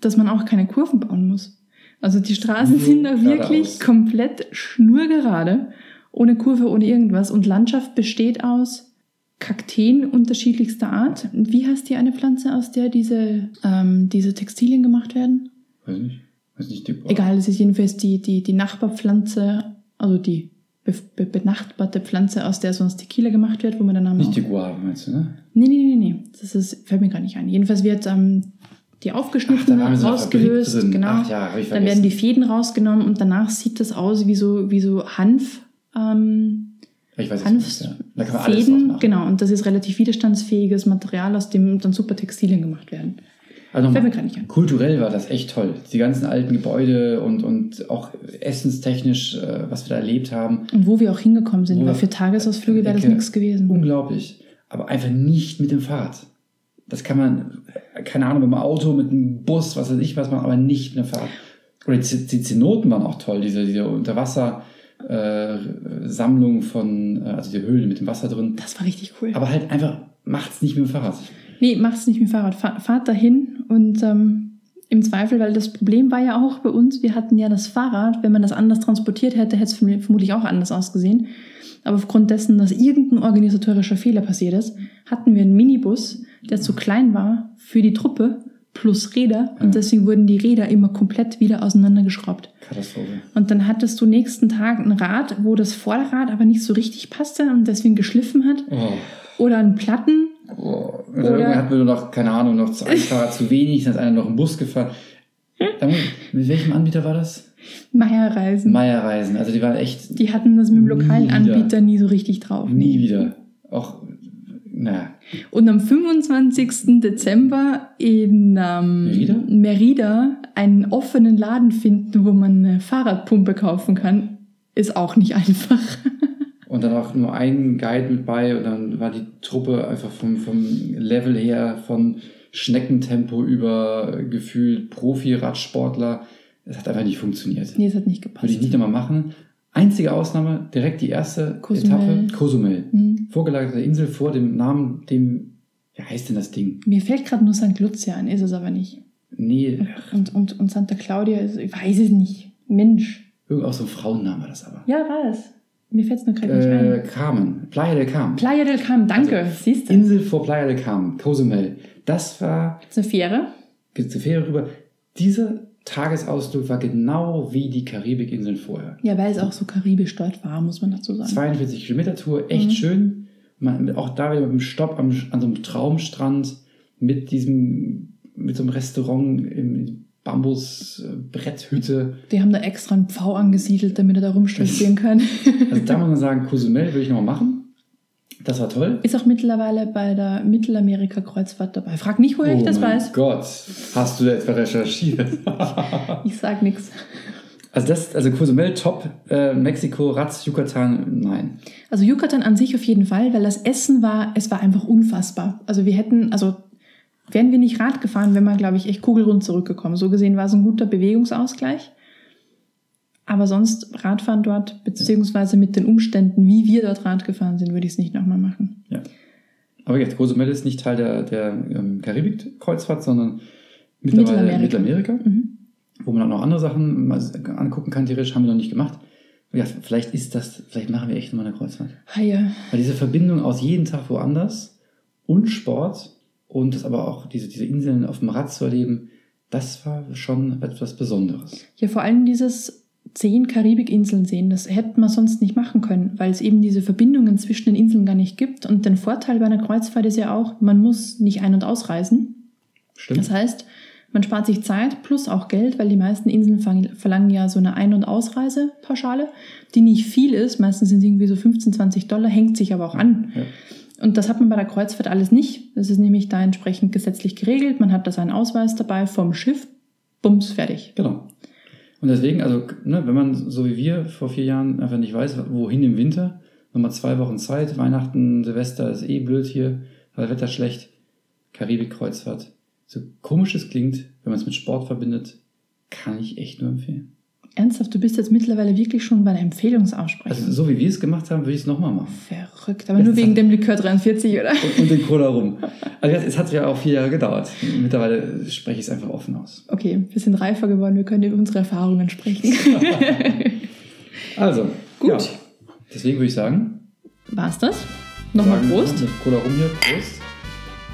Speaker 2: dass man auch keine Kurven bauen muss. Also die Straßen
Speaker 1: Nur
Speaker 2: sind da wirklich
Speaker 1: geradeaus.
Speaker 2: komplett schnurgerade, ohne Kurve, ohne irgendwas. Und Landschaft besteht aus Kakteen unterschiedlichster Art. Wie heißt die eine Pflanze, aus der diese, ähm, diese Textilien gemacht werden?
Speaker 1: Weiß nicht. Weiß nicht die,
Speaker 2: Egal, es ist jedenfalls die, die, die Nachbarpflanze, also die be be benachbarte Pflanze, aus der sonst Tequila gemacht wird, wo man den Namen
Speaker 1: Nicht die Guave, meinst du, ne?
Speaker 2: Nee, nee, nee, nee. Das ist, fällt mir gar nicht ein. Jedenfalls wird ähm, die
Speaker 1: Ach,
Speaker 2: aufgeschnitten,
Speaker 1: Fabrik
Speaker 2: rausgelöst, genau.
Speaker 1: Ach ja,
Speaker 2: Dann werden die. Fäden rausgenommen und danach sieht das aus wie so, wie so Hanf. Ähm,
Speaker 1: Ich weiß es
Speaker 2: Hanf,
Speaker 1: nicht. Ja. Da kann man alles drauf
Speaker 2: Fäden, genau. Und das ist relativ widerstandsfähiges Material, aus dem dann super Textilien gemacht werden.
Speaker 1: Also
Speaker 2: Fällt mir gar nicht an.
Speaker 1: kulturell war das echt toll. Die ganzen alten Gebäude und, und auch essenstechnisch, äh, was wir da erlebt haben.
Speaker 2: Und wo wir auch hingekommen sind, weil für Tagesausflüge wäre das nichts gewesen.
Speaker 1: Unglaublich. Aber einfach nicht mit dem Fahrrad. Das kann man, keine Ahnung, mit dem Auto, mit dem Bus, was weiß ich was machen, aber nicht mit dem Fahrrad. Oder die, Zenoten waren auch toll, diese, diese Unterwasser-Sammlung von, äh, also die Höhlen mit dem Wasser drin.
Speaker 2: Das war richtig cool.
Speaker 1: Aber halt einfach, macht's nicht mit dem Fahrrad.
Speaker 2: Nee, macht's nicht mit dem Fahrrad. Fahr, fahrt dahin und ähm, im Zweifel, weil das Problem war ja auch bei uns, wir hatten ja das Fahrrad, wenn man das anders transportiert hätte, hätte es verm- vermutlich auch anders ausgesehen. Aber aufgrund dessen, dass irgendein organisatorischer Fehler passiert ist, hatten wir einen Minibus, der zu klein war für die Truppe plus Räder
Speaker 1: Ja.
Speaker 2: und deswegen wurden die Räder immer komplett wieder auseinandergeschraubt.
Speaker 1: Katastrophe.
Speaker 2: Und dann hattest du nächsten Tag ein Rad, wo das Vorderrad aber nicht so richtig passte und deswegen geschliffen hat.
Speaker 1: Oh.
Speaker 2: Oder einen Platten,
Speaker 1: Und
Speaker 2: Oder-
Speaker 1: irgendwann hatten wir nur noch, keine Ahnung, noch ein Fahrrad zu wenig, dann ist einer noch im Bus gefahren. mit welchem Anbieter war das?
Speaker 2: Meierreisen.
Speaker 1: Meierreisen. Also die waren echt
Speaker 2: Die hatten das mit dem lokalen. Anbieter nie so richtig drauf.
Speaker 1: nie wieder. Auch, naja.
Speaker 2: Und am 25. Dezember in ähm,
Speaker 1: Merida?
Speaker 2: Merida einen offenen Laden finden, wo man eine Fahrradpumpe kaufen kann, ist auch nicht einfach.
Speaker 1: Und dann auch nur ein Guide mit bei und dann war die Truppe einfach vom, vom Level her von Schneckentempo über gefühlt Profi-Radsportler. Es hat einfach nicht funktioniert.
Speaker 2: nee, es hat nicht gepasst.
Speaker 1: Würde ich nicht nochmal machen. Einzige Ausnahme, direkt die erste
Speaker 2: Cozumel.
Speaker 1: Etappe, Cozumel.
Speaker 2: Hm.
Speaker 1: Vorgelagerte Insel vor dem Namen, dem, wie heißt denn das Ding?
Speaker 2: Mir fällt gerade nur St. Lucia ein, ist es aber nicht.
Speaker 1: Nee,
Speaker 2: Und, und, und Santa Claudia, ist, ich weiß es nicht. Mensch.
Speaker 1: irgend auch so ein Frauennamen war das aber.
Speaker 2: Ja, war es. Mir fällt es nur gerade nicht
Speaker 1: Äh,
Speaker 2: ein.
Speaker 1: Carmen, Playa del Carmen.
Speaker 2: Playa del Carmen, danke. Siehst du?
Speaker 1: Insel vor Playa del Carmen, Cozumel. Das war
Speaker 2: Ist eine Fähre.
Speaker 1: geht zur Fähre rüber. Dieser Tagesausflug war genau wie die Karibikinseln vorher.
Speaker 2: Ja, weil es auch so karibisch dort war, muss man dazu sagen.
Speaker 1: 42 Kilometer Tour, echt
Speaker 2: Mhm.
Speaker 1: schön. Man, auch da wieder mit einem Stopp am, an so einem Traumstrand mit diesem, mit so einem Restaurant in Bambus-Bretthütte.
Speaker 2: Die haben da extra einen Pfau angesiedelt, damit er da rumspazieren kann.
Speaker 1: Also da muss man sagen, Cozumel würde ich nochmal machen. Das war toll.
Speaker 2: Ist auch mittlerweile bei der Mittelamerika-Kreuzfahrt dabei. Frag nicht, woher ich das
Speaker 1: Oh mein
Speaker 2: weiß.
Speaker 1: Gott, hast du da etwa recherchiert?
Speaker 2: Ich sag nichts.
Speaker 1: also das, also Cozumel top, äh, Mexiko, Ratz, Yucatan, nein.
Speaker 2: Also Yucatan an sich auf jeden Fall, weil das Essen war, es war einfach unfassbar. Also wir hätten, also wären wir nicht Rad gefahren, wären wir, glaube ich, echt kugelrund zurückgekommen. So gesehen war es ein guter Bewegungsausgleich. Aber sonst Radfahren dort, beziehungsweise mit den Umständen, wie wir dort Rad gefahren sind, würde ich es nicht nochmal machen.
Speaker 1: Aber jetzt, Cozumel ist nicht Teil der, der ähm, Karibik-Kreuzfahrt, sondern mittlerweile
Speaker 2: Mittelamerika.
Speaker 1: Mittelamerika,
Speaker 2: Mhm.
Speaker 1: wo man auch noch andere Sachen mal angucken kann, theoretisch haben wir noch nicht gemacht. Ja, vielleicht ist das, vielleicht machen wir echt mal eine Kreuzfahrt.
Speaker 2: Ah ja,
Speaker 1: Weil diese Verbindung aus jeden Tag woanders und Sport und das aber auch diese, diese Inseln auf dem Rad zu erleben, das war schon etwas Besonderes.
Speaker 2: Ja, vor allem dieses zehn Karibikinseln sehen, das hätte man sonst nicht machen können, weil es eben diese Verbindungen zwischen den Inseln gar nicht gibt. Und der Vorteil bei einer Kreuzfahrt ist ja auch, man muss nicht ein- und ausreisen.
Speaker 1: Stimmt?
Speaker 2: Das heißt, man spart sich Zeit plus auch Geld, weil die meisten Inseln verlangen ja so eine Ein- und Ausreisepauschale, die nicht viel ist. Meistens sind es irgendwie so 15, 20 Dollar, hängt sich aber auch an.
Speaker 1: Ja.
Speaker 2: Und das hat man bei der Kreuzfahrt alles nicht. Das ist nämlich da entsprechend gesetzlich geregelt. Man hat da seinen Ausweis dabei vom Schiff. Bums, fertig.
Speaker 1: Genau. Und deswegen, also, ne, wenn man so wie wir vor vier Jahren einfach nicht weiß, wohin im Winter, nochmal zwei Wochen Zeit, Weihnachten, Silvester ist eh blöd hier, weil Wetter schlecht, Karibik-Kreuzfahrt. So komisch es klingt, wenn man es mit Sport verbindet, kann ich echt nur empfehlen.
Speaker 2: Ernsthaft, du bist jetzt mittlerweile wirklich schon bei der Empfehlungsaussprechung.
Speaker 1: Also, so wie wir es gemacht haben, würde ich es nochmal machen.
Speaker 2: Verrückt, aber nur wegen dem Likör 43, oder?
Speaker 1: Und, und den Cola rum. Also, es hat ja auch vier Jahre gedauert. Mittlerweile spreche ich es einfach offen aus.
Speaker 2: Okay, wir sind reifer geworden, wir können über unsere Erfahrungen sprechen.
Speaker 1: Also,
Speaker 2: Gut.
Speaker 1: Ja, deswegen würde ich sagen,
Speaker 2: War's das? Nochmal Prost.
Speaker 1: Mit Cola rum hier, Prost.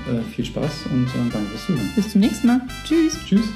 Speaker 1: Äh, viel Spaß und äh, danke fürs Zuhören.
Speaker 2: Bis zum nächsten Mal. Tschüss.
Speaker 1: Tschüss.